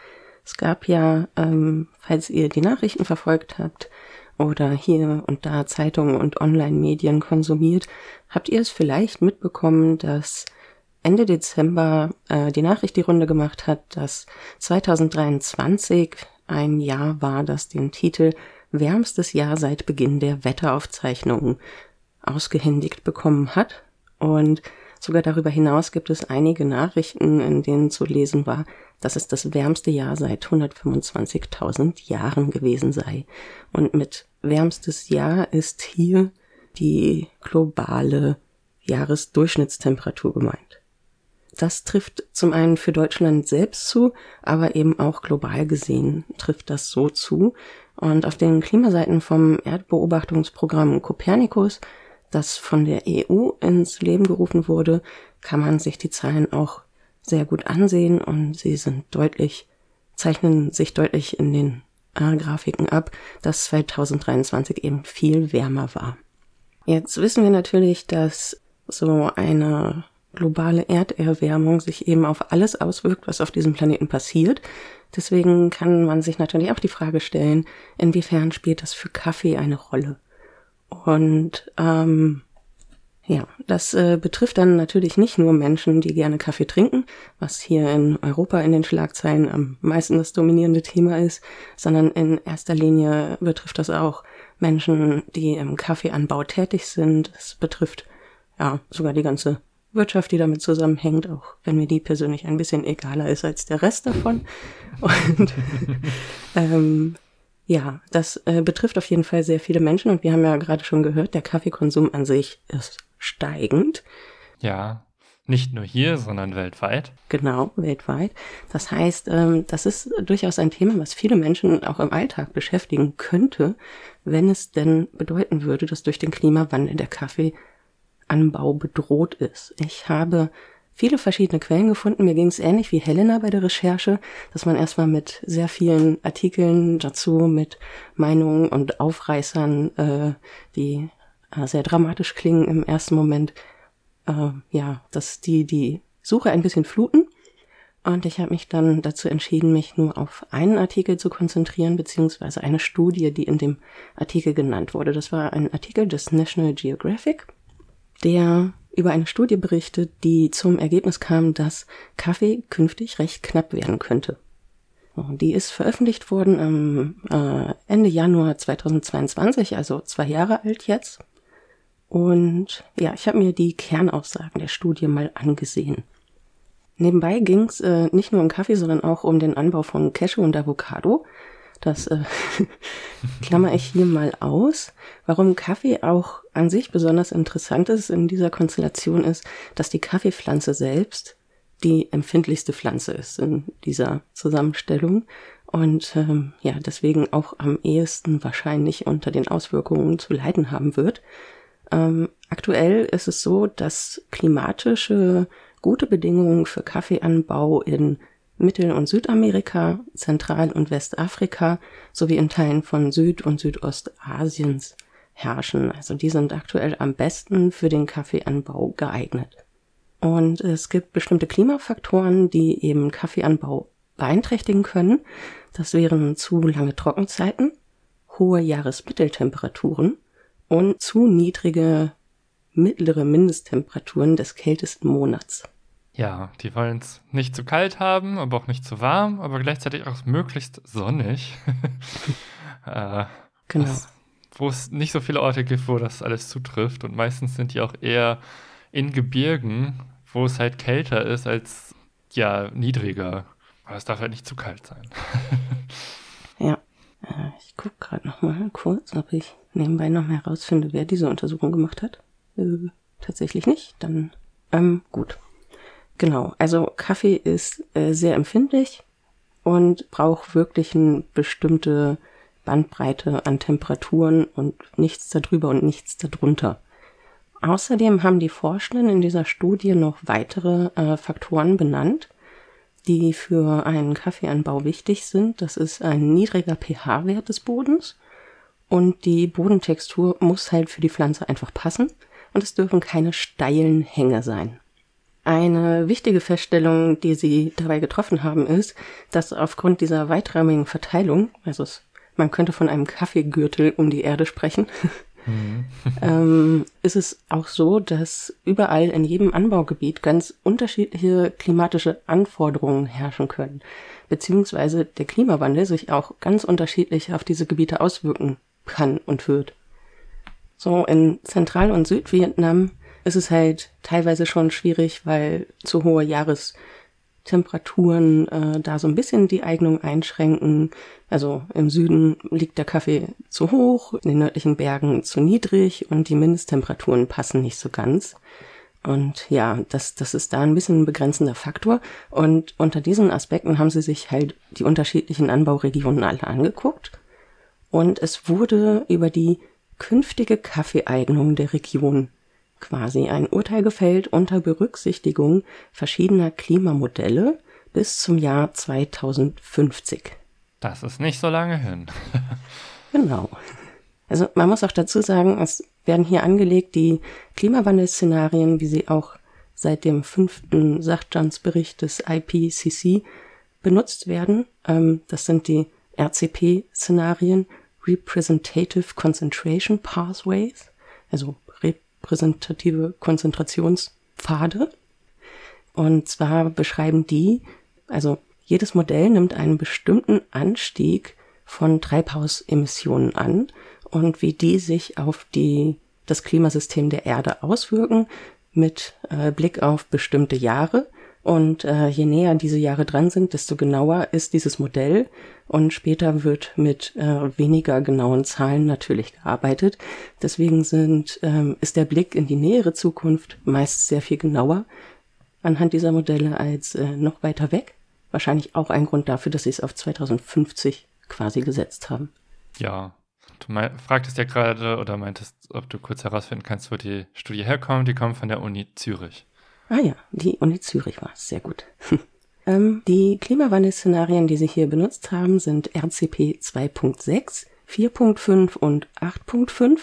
Es gab ja, ähm, falls ihr die Nachrichten verfolgt habt oder hier und da Zeitungen und Online-Medien konsumiert, habt ihr es vielleicht mitbekommen, dass Ende Dezember äh, die Nachricht die Runde gemacht hat, dass 2023 ein Jahr war, das den Titel Wärmstes Jahr seit Beginn der Wetteraufzeichnungen ausgehändigt bekommen hat. Und sogar darüber hinaus gibt es einige Nachrichten, in denen zu lesen war, dass es das wärmste Jahr seit 125.000 Jahren gewesen sei. Und mit wärmstes Jahr ist hier die globale Jahresdurchschnittstemperatur gemeint. Das trifft zum einen für Deutschland selbst zu, aber eben auch global gesehen trifft das so zu. Und auf den Klimaseiten vom Erdbeobachtungsprogramm Copernicus, das von der EU ins Leben gerufen wurde, kann man sich die Zahlen auch sehr gut ansehen und sie sind deutlich, zeichnen sich deutlich in den äh, Grafiken ab, dass 2023 eben viel wärmer war. Jetzt wissen wir natürlich, dass so eine globale Erderwärmung sich eben auf alles auswirkt, was auf diesem Planeten passiert. Deswegen kann man sich natürlich auch die Frage stellen, inwiefern spielt das für Kaffee eine Rolle? Und ähm, ja, das äh, betrifft dann natürlich nicht nur Menschen, die gerne Kaffee trinken, was hier in Europa in den Schlagzeilen am meisten das dominierende Thema ist, sondern in erster Linie betrifft das auch Menschen, die im Kaffeeanbau tätig sind. Es betrifft ja sogar die ganze Wirtschaft, die damit zusammenhängt, auch wenn mir die persönlich ein bisschen egaler ist als der Rest davon. Und ähm, ja, das äh, betrifft auf jeden Fall sehr viele Menschen und wir haben ja gerade schon gehört, der Kaffeekonsum an sich ist steigend. Ja, nicht nur hier, sondern weltweit. Genau, weltweit. Das heißt, ähm, das ist durchaus ein Thema, was viele Menschen auch im Alltag beschäftigen könnte, wenn es denn bedeuten würde, dass durch den Klimawandel der Kaffee Anbau bedroht ist. Ich habe viele verschiedene Quellen gefunden. Mir ging es ähnlich wie Helena bei der Recherche, dass man erstmal mit sehr vielen Artikeln dazu, mit Meinungen und Aufreißern, äh, die äh, sehr dramatisch klingen im ersten Moment, äh, ja, dass die die Suche ein bisschen fluten. Und ich habe mich dann dazu entschieden, mich nur auf einen Artikel zu konzentrieren, beziehungsweise eine Studie, die in dem Artikel genannt wurde. Das war ein Artikel des National Geographic der über eine Studie berichtet, die zum Ergebnis kam, dass Kaffee künftig recht knapp werden könnte. Die ist veröffentlicht worden am äh, Ende Januar 2022, also zwei Jahre alt jetzt. Und ja, ich habe mir die Kernaussagen der Studie mal angesehen. Nebenbei ging es äh, nicht nur um Kaffee, sondern auch um den Anbau von Cashew und Avocado. Das äh, klammer ich hier mal aus. Warum Kaffee auch an sich besonders interessant ist in dieser Konstellation ist, dass die Kaffeepflanze selbst die empfindlichste Pflanze ist in dieser Zusammenstellung und ähm, ja, deswegen auch am ehesten wahrscheinlich unter den Auswirkungen zu leiden haben wird. Ähm, aktuell ist es so, dass klimatische gute Bedingungen für Kaffeeanbau in Mittel- und Südamerika, Zentral- und Westafrika sowie in Teilen von Süd- und Südostasiens herrschen. Also die sind aktuell am besten für den Kaffeeanbau geeignet. Und es gibt bestimmte Klimafaktoren, die eben Kaffeeanbau beeinträchtigen können. Das wären zu lange Trockenzeiten, hohe Jahresmitteltemperaturen und zu niedrige mittlere Mindesttemperaturen des kältesten Monats. Ja, die wollen es nicht zu kalt haben, aber auch nicht zu warm, aber gleichzeitig auch möglichst sonnig. äh, genau. wo es nicht so viele Orte gibt, wo das alles zutrifft. Und meistens sind die auch eher in Gebirgen, wo es halt kälter ist als ja niedriger. Aber es darf halt nicht zu kalt sein. Äh, ich gucke gerade noch mal kurz, ob ich nebenbei noch mehr herausfinde, wer diese Untersuchung gemacht hat. Äh, tatsächlich nicht. Dann Ähm, gut. Genau. Also Kaffee ist äh, sehr empfindlich und braucht wirklich eine bestimmte Bandbreite an Temperaturen und nichts darüber und nichts darunter. Außerdem haben die Forschenden in dieser Studie noch weitere äh, Faktoren benannt, die für einen Kaffeeanbau wichtig sind. Das ist ein niedriger pH-Wert des Bodens und die Bodentextur muss halt für die Pflanze einfach passen und es dürfen keine steilen Hänge sein. Eine wichtige Feststellung, die sie dabei getroffen haben, ist, dass aufgrund dieser weiträumigen Verteilung, also es, man könnte von einem Kaffeegürtel um die Erde sprechen, mhm. ähm, ist es auch so, dass überall in jedem Anbaugebiet ganz unterschiedliche klimatische Anforderungen herrschen können, beziehungsweise der Klimawandel sich auch ganz unterschiedlich auf diese Gebiete auswirken kann und wird. So in Zentral- und Südvietnam ist es halt teilweise schon schwierig, weil zu hohe Jahrestemperaturen äh, da so ein bisschen die Eignung einschränken. Also im Süden liegt der Kaffee zu hoch, in den nördlichen Bergen zu niedrig und die Mindesttemperaturen passen nicht so ganz. Und ja, das, das ist da ein bisschen ein begrenzender Faktor. Und unter diesen Aspekten haben sie sich halt die unterschiedlichen Anbauregionen alle angeguckt. Und es wurde über die künftige Kaffeeeignung der Region quasi ein Urteil gefällt unter Berücksichtigung verschiedener Klimamodelle bis zum Jahr 2050. Das ist nicht so lange hin. genau. Also man muss auch dazu sagen, es werden hier angelegt die Klimawandelszenarien, wie sie auch seit dem fünften Sachstandsbericht des IPCC benutzt werden. Ähm, das sind die RCP-Szenarien, Representative Concentration Pathways, also repräsentative Konzentrationspfade. Und zwar beschreiben die, also jedes Modell nimmt einen bestimmten Anstieg von Treibhausemissionen an und wie die sich auf die, das Klimasystem der Erde auswirken mit äh, Blick auf bestimmte Jahre und äh, je näher diese Jahre dran sind, desto genauer ist dieses Modell. Und später wird mit äh, weniger genauen Zahlen natürlich gearbeitet. Deswegen sind, ähm, ist der Blick in die nähere Zukunft meist sehr viel genauer anhand dieser Modelle als äh, noch weiter weg. Wahrscheinlich auch ein Grund dafür, dass sie es auf 2050 quasi gesetzt haben. Ja, Du fragtest ja gerade oder meintest, ob du kurz herausfinden kannst, wo die Studie herkommt. Die kommt von der Uni Zürich. Ah ja, die Uni Zürich war es. Sehr gut. ähm, die Klimawandelszenarien, die Sie hier benutzt haben, sind RCP 2.6, 4.5 und 8.5.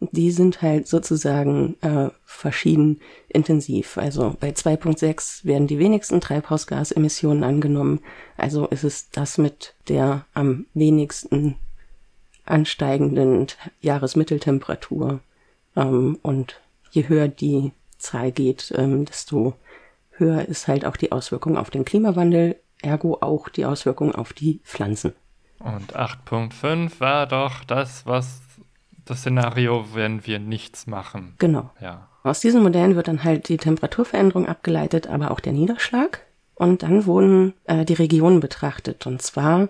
Die sind halt sozusagen äh, verschieden intensiv. Also bei 2.6 werden die wenigsten Treibhausgasemissionen angenommen. Also ist es das mit der am wenigsten ansteigenden Jahresmitteltemperatur. Ähm, und je höher die Zahl geht, ähm, desto höher ist halt auch die Auswirkung auf den Klimawandel, ergo auch die Auswirkung auf die Pflanzen. Und 8.5 war doch das, was das Szenario, wenn wir nichts machen. Genau. Ja. Aus diesen Modellen wird dann halt die Temperaturveränderung abgeleitet, aber auch der Niederschlag. Und dann wurden äh, die Regionen betrachtet. Und zwar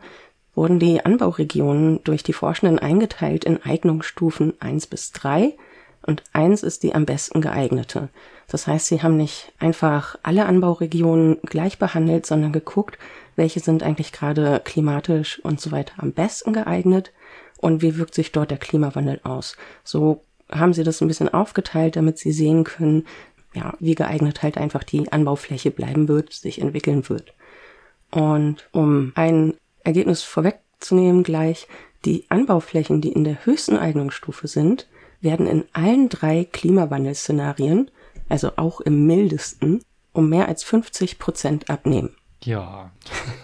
wurden die Anbauregionen durch die Forschenden eingeteilt in Eignungsstufen 1 bis 3 und eins ist die am besten geeignete. Das heißt, sie haben nicht einfach alle Anbauregionen gleich behandelt, sondern geguckt, welche sind eigentlich gerade klimatisch und so weiter am besten geeignet und wie wirkt sich dort der Klimawandel aus. So haben sie das ein bisschen aufgeteilt, damit sie sehen können, ja, wie geeignet halt einfach die Anbaufläche bleiben wird, sich entwickeln wird. Und um ein Ergebnis vorwegzunehmen gleich, die Anbauflächen, die in der höchsten Eignungsstufe sind, werden in allen drei Klimawandelszenarien, also auch im mildesten, um mehr als 50 Prozent abnehmen. Ja,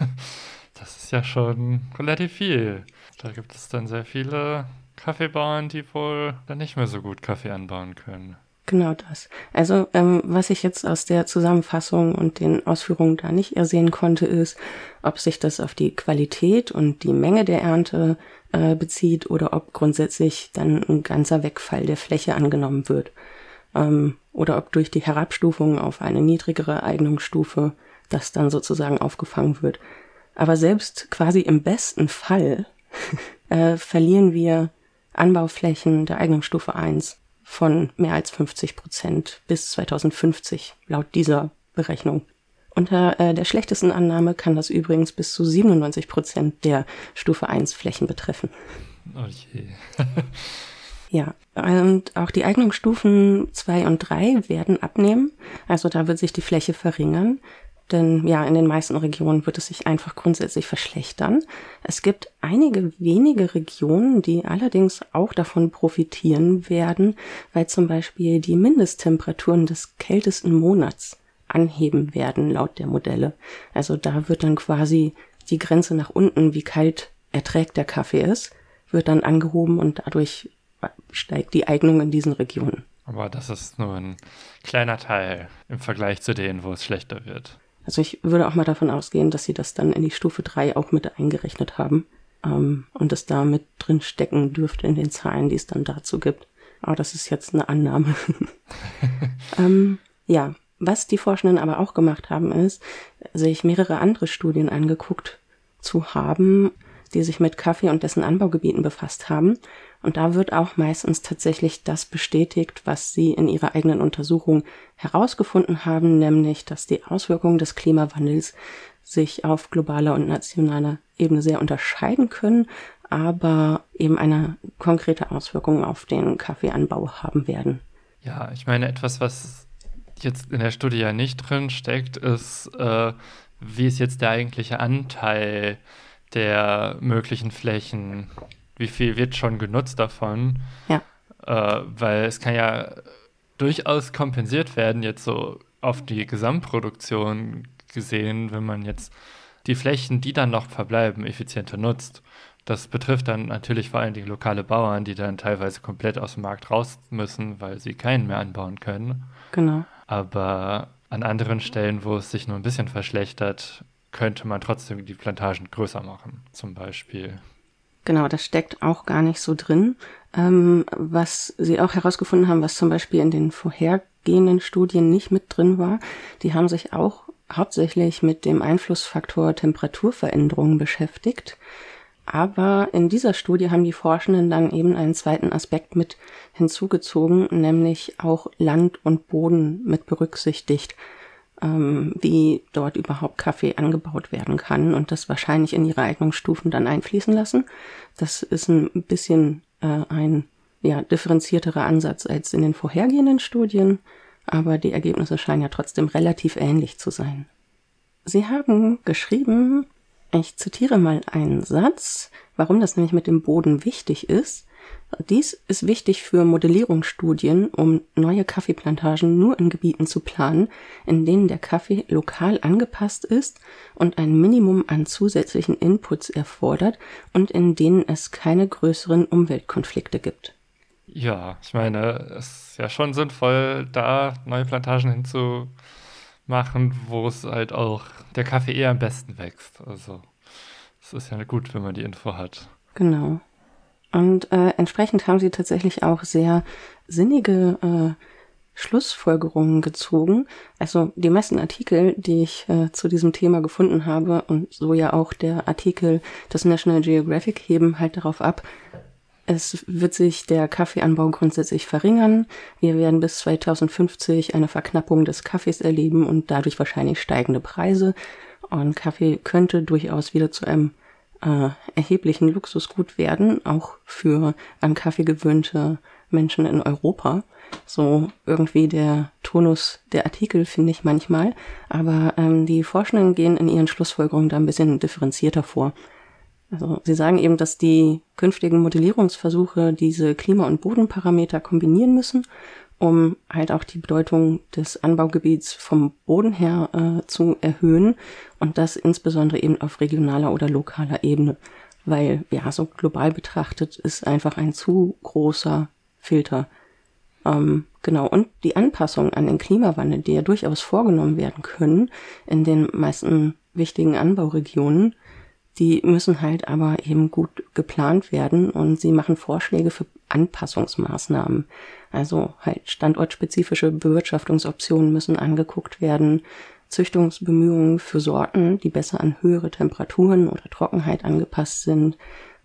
das ist ja schon relativ viel. Da gibt es dann sehr viele Kaffeebauern, die wohl dann nicht mehr so gut Kaffee anbauen können. Genau das. Also ähm, was ich jetzt aus der Zusammenfassung und den Ausführungen da nicht ersehen konnte, ist, ob sich das auf die Qualität und die Menge der Ernte äh, bezieht oder ob grundsätzlich dann ein ganzer Wegfall der Fläche angenommen wird. Ähm, oder ob durch die Herabstufung auf eine niedrigere Eignungsstufe das dann sozusagen aufgefangen wird. Aber selbst quasi im besten Fall äh, verlieren wir Anbauflächen der Eignungsstufe 1 von mehr als 50 Prozent bis 2050, laut dieser Berechnung. Unter äh, der schlechtesten Annahme kann das übrigens bis zu 97 Prozent der Stufe 1 Flächen betreffen. Oh je. ja, und auch die Eignungsstufen 2 und 3 werden abnehmen. Also da wird sich die Fläche verringern. Denn ja, in den meisten Regionen wird es sich einfach grundsätzlich verschlechtern. Es gibt einige wenige Regionen, die allerdings auch davon profitieren werden, weil zum Beispiel die Mindesttemperaturen des kältesten Monats anheben werden, laut der Modelle. Also da wird dann quasi die Grenze nach unten, wie kalt erträgt der Kaffee ist, wird dann angehoben und dadurch steigt die Eignung in diesen Regionen. Aber das ist nur ein kleiner Teil im Vergleich zu denen, wo es schlechter wird. Also ich würde auch mal davon ausgehen, dass sie das dann in die Stufe 3 auch mit eingerechnet haben ähm, und es da mit drin stecken dürfte in den Zahlen, die es dann dazu gibt. Aber das ist jetzt eine Annahme. ähm, ja, was die Forschenden aber auch gemacht haben, ist, sich mehrere andere Studien angeguckt zu haben, die sich mit Kaffee und dessen Anbaugebieten befasst haben. Und da wird auch meistens tatsächlich das bestätigt, was sie in ihrer eigenen Untersuchung herausgefunden haben, nämlich, dass die Auswirkungen des Klimawandels sich auf globaler und nationaler Ebene sehr unterscheiden können, aber eben eine konkrete Auswirkung auf den Kaffeeanbau haben werden. Ja, ich meine, etwas, was jetzt in der Studie ja nicht drin steckt, ist, äh, wie ist jetzt der eigentliche Anteil der möglichen Flächen? Wie viel wird schon genutzt davon? Ja. Äh, weil es kann ja durchaus kompensiert werden, jetzt so auf die Gesamtproduktion gesehen, wenn man jetzt die Flächen, die dann noch verbleiben, effizienter nutzt. Das betrifft dann natürlich vor allem die lokale Bauern, die dann teilweise komplett aus dem Markt raus müssen, weil sie keinen mehr anbauen können. Genau. Aber an anderen Stellen, wo es sich nur ein bisschen verschlechtert, könnte man trotzdem die Plantagen größer machen, zum Beispiel. Genau, das steckt auch gar nicht so drin. Ähm, was sie auch herausgefunden haben, was zum Beispiel in den vorhergehenden Studien nicht mit drin war, die haben sich auch hauptsächlich mit dem Einflussfaktor Temperaturveränderungen beschäftigt. Aber in dieser Studie haben die Forschenden dann eben einen zweiten Aspekt mit hinzugezogen, nämlich auch Land und Boden mit berücksichtigt, ähm, wie dort überhaupt Kaffee angebaut werden kann und das wahrscheinlich in ihre Eignungsstufen dann einfließen lassen. Das ist ein bisschen äh, ein ja, differenzierterer Ansatz als in den vorhergehenden Studien, aber die Ergebnisse scheinen ja trotzdem relativ ähnlich zu sein. Sie haben geschrieben, ich zitiere mal einen Satz, warum das nämlich mit dem Boden wichtig ist. Dies ist wichtig für Modellierungsstudien, um neue Kaffeeplantagen nur in Gebieten zu planen, in denen der Kaffee lokal angepasst ist und ein Minimum an zusätzlichen Inputs erfordert und in denen es keine größeren Umweltkonflikte gibt. Ja, ich meine, es ist ja schon sinnvoll, da neue Plantagen hinzu machen, wo es halt auch der Kaffee eher am besten wächst. Also es ist ja gut, wenn man die Info hat. Genau. Und äh, entsprechend haben sie tatsächlich auch sehr sinnige äh, Schlussfolgerungen gezogen. Also die meisten Artikel, die ich äh, zu diesem Thema gefunden habe und so ja auch der Artikel des National Geographic heben halt darauf ab, es wird sich der Kaffeeanbau grundsätzlich verringern. Wir werden bis 2050 eine Verknappung des Kaffees erleben und dadurch wahrscheinlich steigende Preise. Und Kaffee könnte durchaus wieder zu einem äh, erheblichen Luxusgut werden, auch für an Kaffee gewöhnte Menschen in Europa. So irgendwie der Tonus der Artikel finde ich manchmal. Aber ähm, die Forschenden gehen in ihren Schlussfolgerungen da ein bisschen differenzierter vor. Also sie sagen eben, dass die künftigen Modellierungsversuche diese Klima- und Bodenparameter kombinieren müssen, um halt auch die Bedeutung des Anbaugebiets vom Boden her äh, zu erhöhen. Und das insbesondere eben auf regionaler oder lokaler Ebene, weil ja so global betrachtet ist einfach ein zu großer Filter. Ähm, genau, und die Anpassung an den Klimawandel, die ja durchaus vorgenommen werden können in den meisten wichtigen Anbauregionen, die müssen halt aber eben gut geplant werden. Und sie machen Vorschläge für Anpassungsmaßnahmen. Also halt standortspezifische Bewirtschaftungsoptionen müssen angeguckt werden, Züchtungsbemühungen für Sorten, die besser an höhere Temperaturen oder Trockenheit angepasst sind,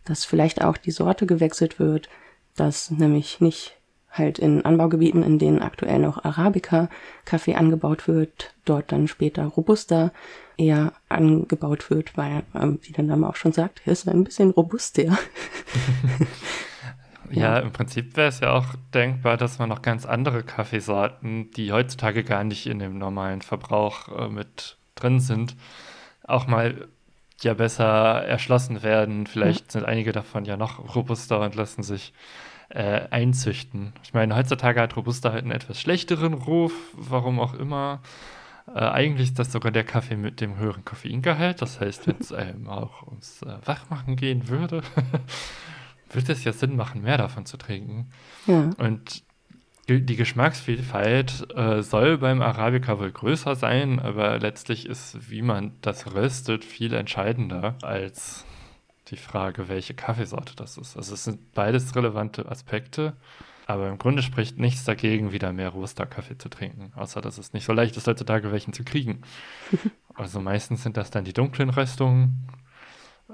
dass vielleicht auch die Sorte gewechselt wird, dass nämlich nicht halt in Anbaugebieten, in denen aktuell noch Arabica-Kaffee angebaut wird, dort dann später Robusta eher angebaut wird, weil, ähm, wie der Name auch schon sagt, er ist ein bisschen robuster. ja, im Prinzip wäre es ja auch denkbar, dass man noch ganz andere Kaffeesorten, die heutzutage gar nicht in dem normalen Verbrauch äh, mit drin sind, auch mal ja besser erschlossen werden. Vielleicht ja. sind einige davon ja noch robuster und lassen sich äh, einzüchten. Ich meine, heutzutage hat Robusta halt einen etwas schlechteren Ruf, warum auch immer. Äh, eigentlich ist das sogar der Kaffee mit dem höheren Koffeingehalt. Das heißt, wenn es einem auch ums äh, Wachmachen gehen würde, würde es ja Sinn machen, mehr davon zu trinken. Ja. Und die Geschmacksvielfalt äh, soll beim Arabica wohl größer sein, aber letztlich ist, wie man das röstet, viel entscheidender als die Frage, welche Kaffeesorte das ist. Also es sind beides relevante Aspekte, aber im Grunde spricht nichts dagegen, wieder mehr Roaster-Kaffee zu trinken, außer dass es nicht so leicht ist, heutzutage welchen zu kriegen. also meistens sind das dann die dunklen Röstungen,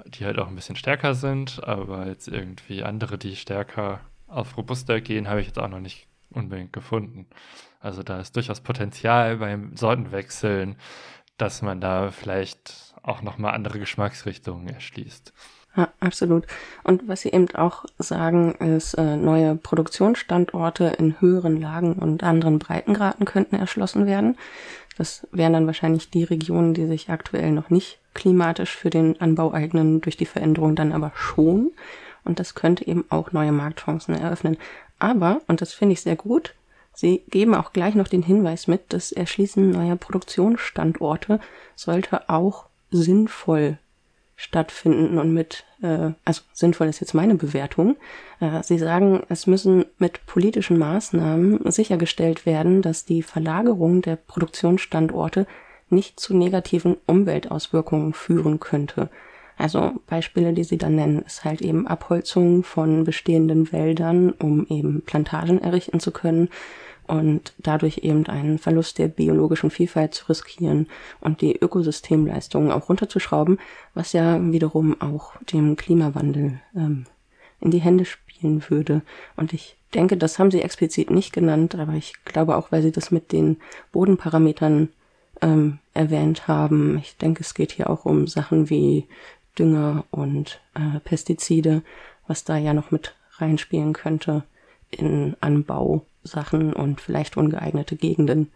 die halt auch ein bisschen stärker sind, aber jetzt irgendwie andere, die stärker auf Robuster gehen, habe ich jetzt auch noch nicht unbedingt gefunden. Also da ist durchaus Potenzial beim Sortenwechseln, dass man da vielleicht auch nochmal andere Geschmacksrichtungen erschließt. Ja, absolut. Und was Sie eben auch sagen, ist, äh, neue Produktionsstandorte in höheren Lagen und anderen Breitengraden könnten erschlossen werden. Das wären dann wahrscheinlich die Regionen, die sich aktuell noch nicht klimatisch für den Anbau eignen, durch die Veränderung dann aber schon. Und das könnte eben auch neue Marktchancen eröffnen. Aber, und das finde ich sehr gut, Sie geben auch gleich noch den Hinweis mit, das Erschließen neuer Produktionsstandorte sollte auch sinnvoll stattfinden und mit, äh, also sinnvoll ist jetzt meine Bewertung. Äh, Sie sagen, es müssen mit politischen Maßnahmen sichergestellt werden, dass die Verlagerung der Produktionsstandorte nicht zu negativen Umweltauswirkungen führen könnte. Also Beispiele, die sie dann nennen, ist halt eben Abholzung von bestehenden Wäldern, um eben Plantagen errichten zu können und dadurch eben einen Verlust der biologischen Vielfalt zu riskieren und die Ökosystemleistungen auch runterzuschrauben, was ja wiederum auch dem Klimawandel ähm, in die Hände spielen würde. Und ich denke, das haben sie explizit nicht genannt, aber ich glaube auch, weil sie das mit den Bodenparametern ähm, erwähnt haben. Ich denke, es geht hier auch um Sachen wie Dünger und äh, Pestizide, was da ja noch mit reinspielen könnte in Anbausachen und vielleicht ungeeignete Gegenden.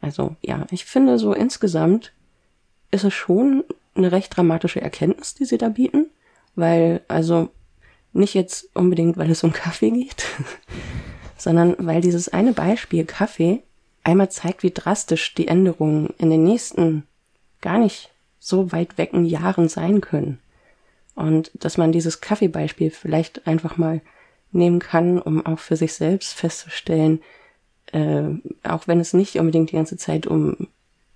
Also ja, ich finde so insgesamt ist es schon eine recht dramatische Erkenntnis, die sie da bieten, weil also nicht jetzt unbedingt, weil es um Kaffee geht, sondern weil dieses eine Beispiel Kaffee einmal zeigt, wie drastisch die Änderungen in den nächsten gar nicht so weit wecken Jahren sein können. Und dass man dieses Kaffeebeispiel vielleicht einfach mal nehmen kann, um auch für sich selbst festzustellen, äh, auch wenn es nicht unbedingt die ganze Zeit um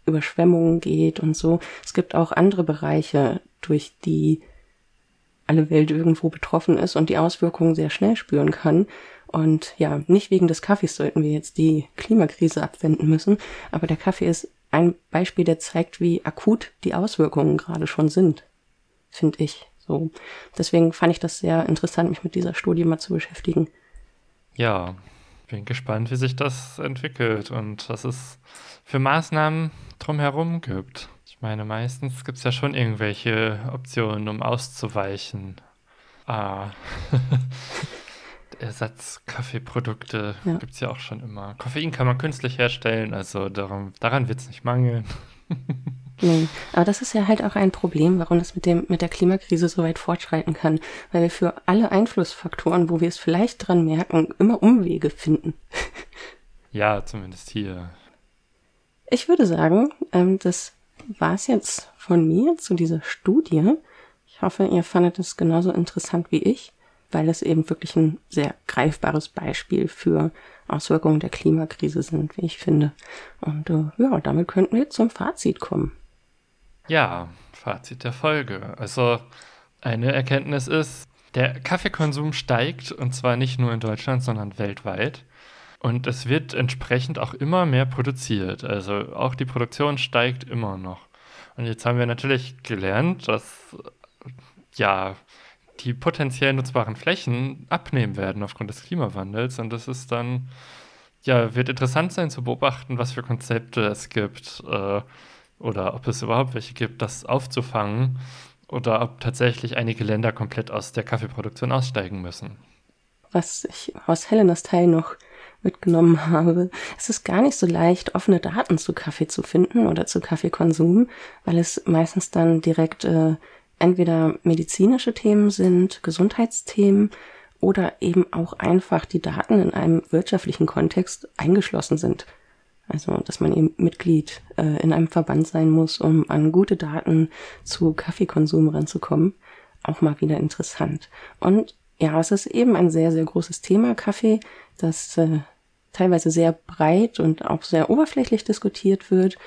Überschwemmungen geht und so, es gibt auch andere Bereiche, durch die alle Welt irgendwo betroffen ist und die Auswirkungen sehr schnell spüren kann. Und ja, nicht wegen des Kaffees sollten wir jetzt die Klimakrise abwenden müssen, aber der Kaffee ist ein Beispiel, der zeigt, wie akut die Auswirkungen gerade schon sind, finde ich. So, deswegen fand ich das sehr interessant, mich mit dieser Studie mal zu beschäftigen. Ja, bin gespannt, wie sich das entwickelt und was es für Maßnahmen drumherum gibt. Meine, meistens gibt es ja schon irgendwelche Optionen, um auszuweichen. Ah. Ersatzkaffeeprodukte ja. gibt es ja auch schon immer. Koffein kann man künstlich herstellen, also darum, daran wird es nicht mangeln. Nee, aber das ist ja halt auch ein Problem, warum das mit, dem, mit der Klimakrise so weit fortschreiten kann, weil wir für alle Einflussfaktoren, wo wir es vielleicht dran merken, immer Umwege finden. Ja, zumindest hier. Ich würde sagen, ähm, das war es jetzt von mir zu dieser Studie. Ich hoffe, ihr fandet es genauso interessant wie ich weil es eben wirklich ein sehr greifbares Beispiel für Auswirkungen der Klimakrise sind, wie ich finde. Und äh, ja, damit könnten wir zum Fazit kommen. Ja, Fazit der Folge. Also eine Erkenntnis ist, der Kaffeekonsum steigt und zwar nicht nur in Deutschland, sondern weltweit. Und es wird entsprechend auch immer mehr produziert. Also auch die Produktion steigt immer noch. Und jetzt haben wir natürlich gelernt, dass ja die potenziell nutzbaren Flächen abnehmen werden aufgrund des Klimawandels. Und das ist dann, ja, wird interessant sein zu beobachten, was für Konzepte es gibt äh, oder ob es überhaupt welche gibt, das aufzufangen oder ob tatsächlich einige Länder komplett aus der Kaffeeproduktion aussteigen müssen. Was ich aus Helenas Teil noch mitgenommen habe. Es ist gar nicht so leicht, offene Daten zu Kaffee zu finden oder zu Kaffeekonsum, weil es meistens dann direkt äh, entweder medizinische Themen sind, Gesundheitsthemen oder eben auch einfach die Daten in einem wirtschaftlichen Kontext eingeschlossen sind. Also, dass man eben Mitglied äh, in einem Verband sein muss, um an gute Daten zu Kaffeekonsum ranzukommen. Auch mal wieder interessant. Und ja, es ist eben ein sehr, sehr großes Thema, Kaffee, das äh, teilweise sehr breit und auch sehr oberflächlich diskutiert wird.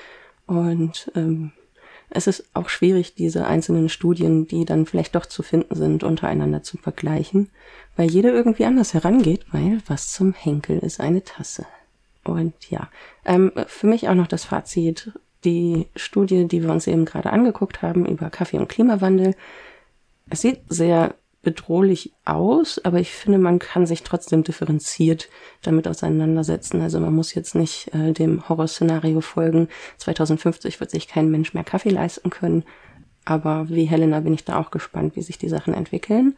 Und ähm, es ist auch schwierig, diese einzelnen Studien, die dann vielleicht doch zu finden sind, untereinander zu vergleichen, weil jeder irgendwie anders herangeht, weil was zum Henkel ist eine Tasse. Und ja, ähm, für mich auch noch das Fazit, die Studie, die wir uns eben gerade angeguckt haben über Kaffee und Klimawandel. Es sieht sehr bedrohlich aus, aber ich finde, man kann sich trotzdem differenziert damit auseinandersetzen. Also man muss jetzt nicht äh, dem Horrorszenario folgen. 2050 wird sich kein Mensch mehr Kaffee leisten können. Aber wie Helena bin ich da auch gespannt, wie sich die Sachen entwickeln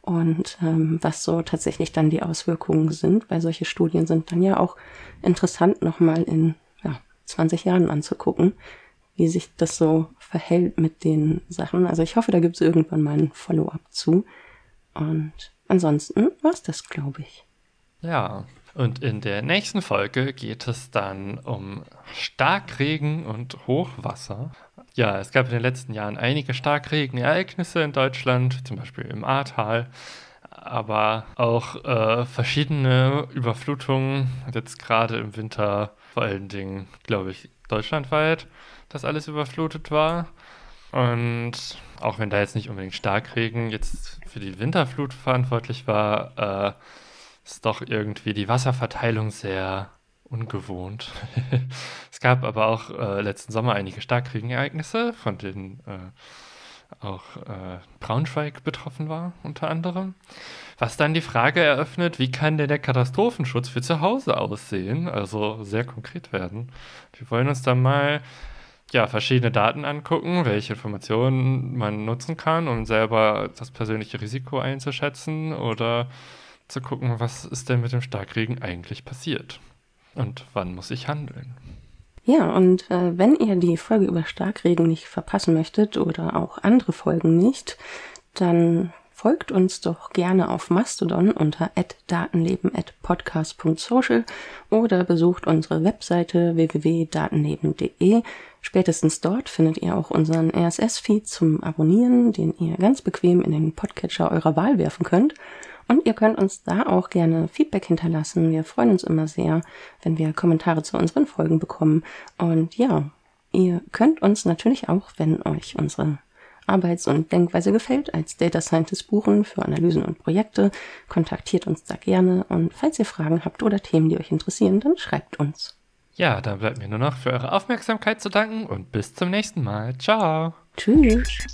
und ähm, was so tatsächlich dann die Auswirkungen sind, weil solche Studien sind dann ja auch interessant nochmal in ja, 20 Jahren anzugucken, wie sich das so verhält mit den Sachen. Also ich hoffe, da gibt es irgendwann mal ein Follow-up zu. Und ansonsten war es das, glaube ich. Ja, und in der nächsten Folge geht es dann um Starkregen und Hochwasser. Ja, es gab in den letzten Jahren einige Starkregenereignisse in Deutschland, zum Beispiel im Ahrtal, aber auch äh, verschiedene Überflutungen, jetzt gerade im Winter, vor allen Dingen, glaube ich, deutschlandweit, dass alles überflutet war. Und auch wenn da jetzt nicht unbedingt Starkregen jetzt für die Winterflut verantwortlich war, äh, ist doch irgendwie die Wasserverteilung sehr ungewohnt. es gab aber auch äh, letzten Sommer einige Starkregenereignisse, von denen äh, auch äh, Braunschweig betroffen war, unter anderem. Was dann die Frage eröffnet, wie kann denn der Katastrophenschutz für zu Hause aussehen? Also sehr konkret werden. Wir wollen uns dann mal ja, verschiedene Daten angucken, welche Informationen man nutzen kann, um selber das persönliche Risiko einzuschätzen oder zu gucken, was ist denn mit dem Starkregen eigentlich passiert und wann muss ich handeln. Ja, und äh, wenn ihr die Folge über Starkregen nicht verpassen möchtet oder auch andere Folgen nicht, dann folgt uns doch gerne auf Mastodon unter datenleben.podcast.social oder besucht unsere Webseite www.datenleben.de. Spätestens dort findet ihr auch unseren RSS-Feed zum Abonnieren, den ihr ganz bequem in den Podcatcher eurer Wahl werfen könnt. Und ihr könnt uns da auch gerne Feedback hinterlassen. Wir freuen uns immer sehr, wenn wir Kommentare zu unseren Folgen bekommen. Und ja, ihr könnt uns natürlich auch, wenn euch unsere Arbeits- und Denkweise gefällt, als Data Scientist buchen für Analysen und Projekte. Kontaktiert uns da gerne und falls ihr Fragen habt oder Themen, die euch interessieren, dann schreibt uns. Ja, dann bleibt mir nur noch für eure Aufmerksamkeit zu danken und bis zum nächsten Mal. Ciao. Tschüss.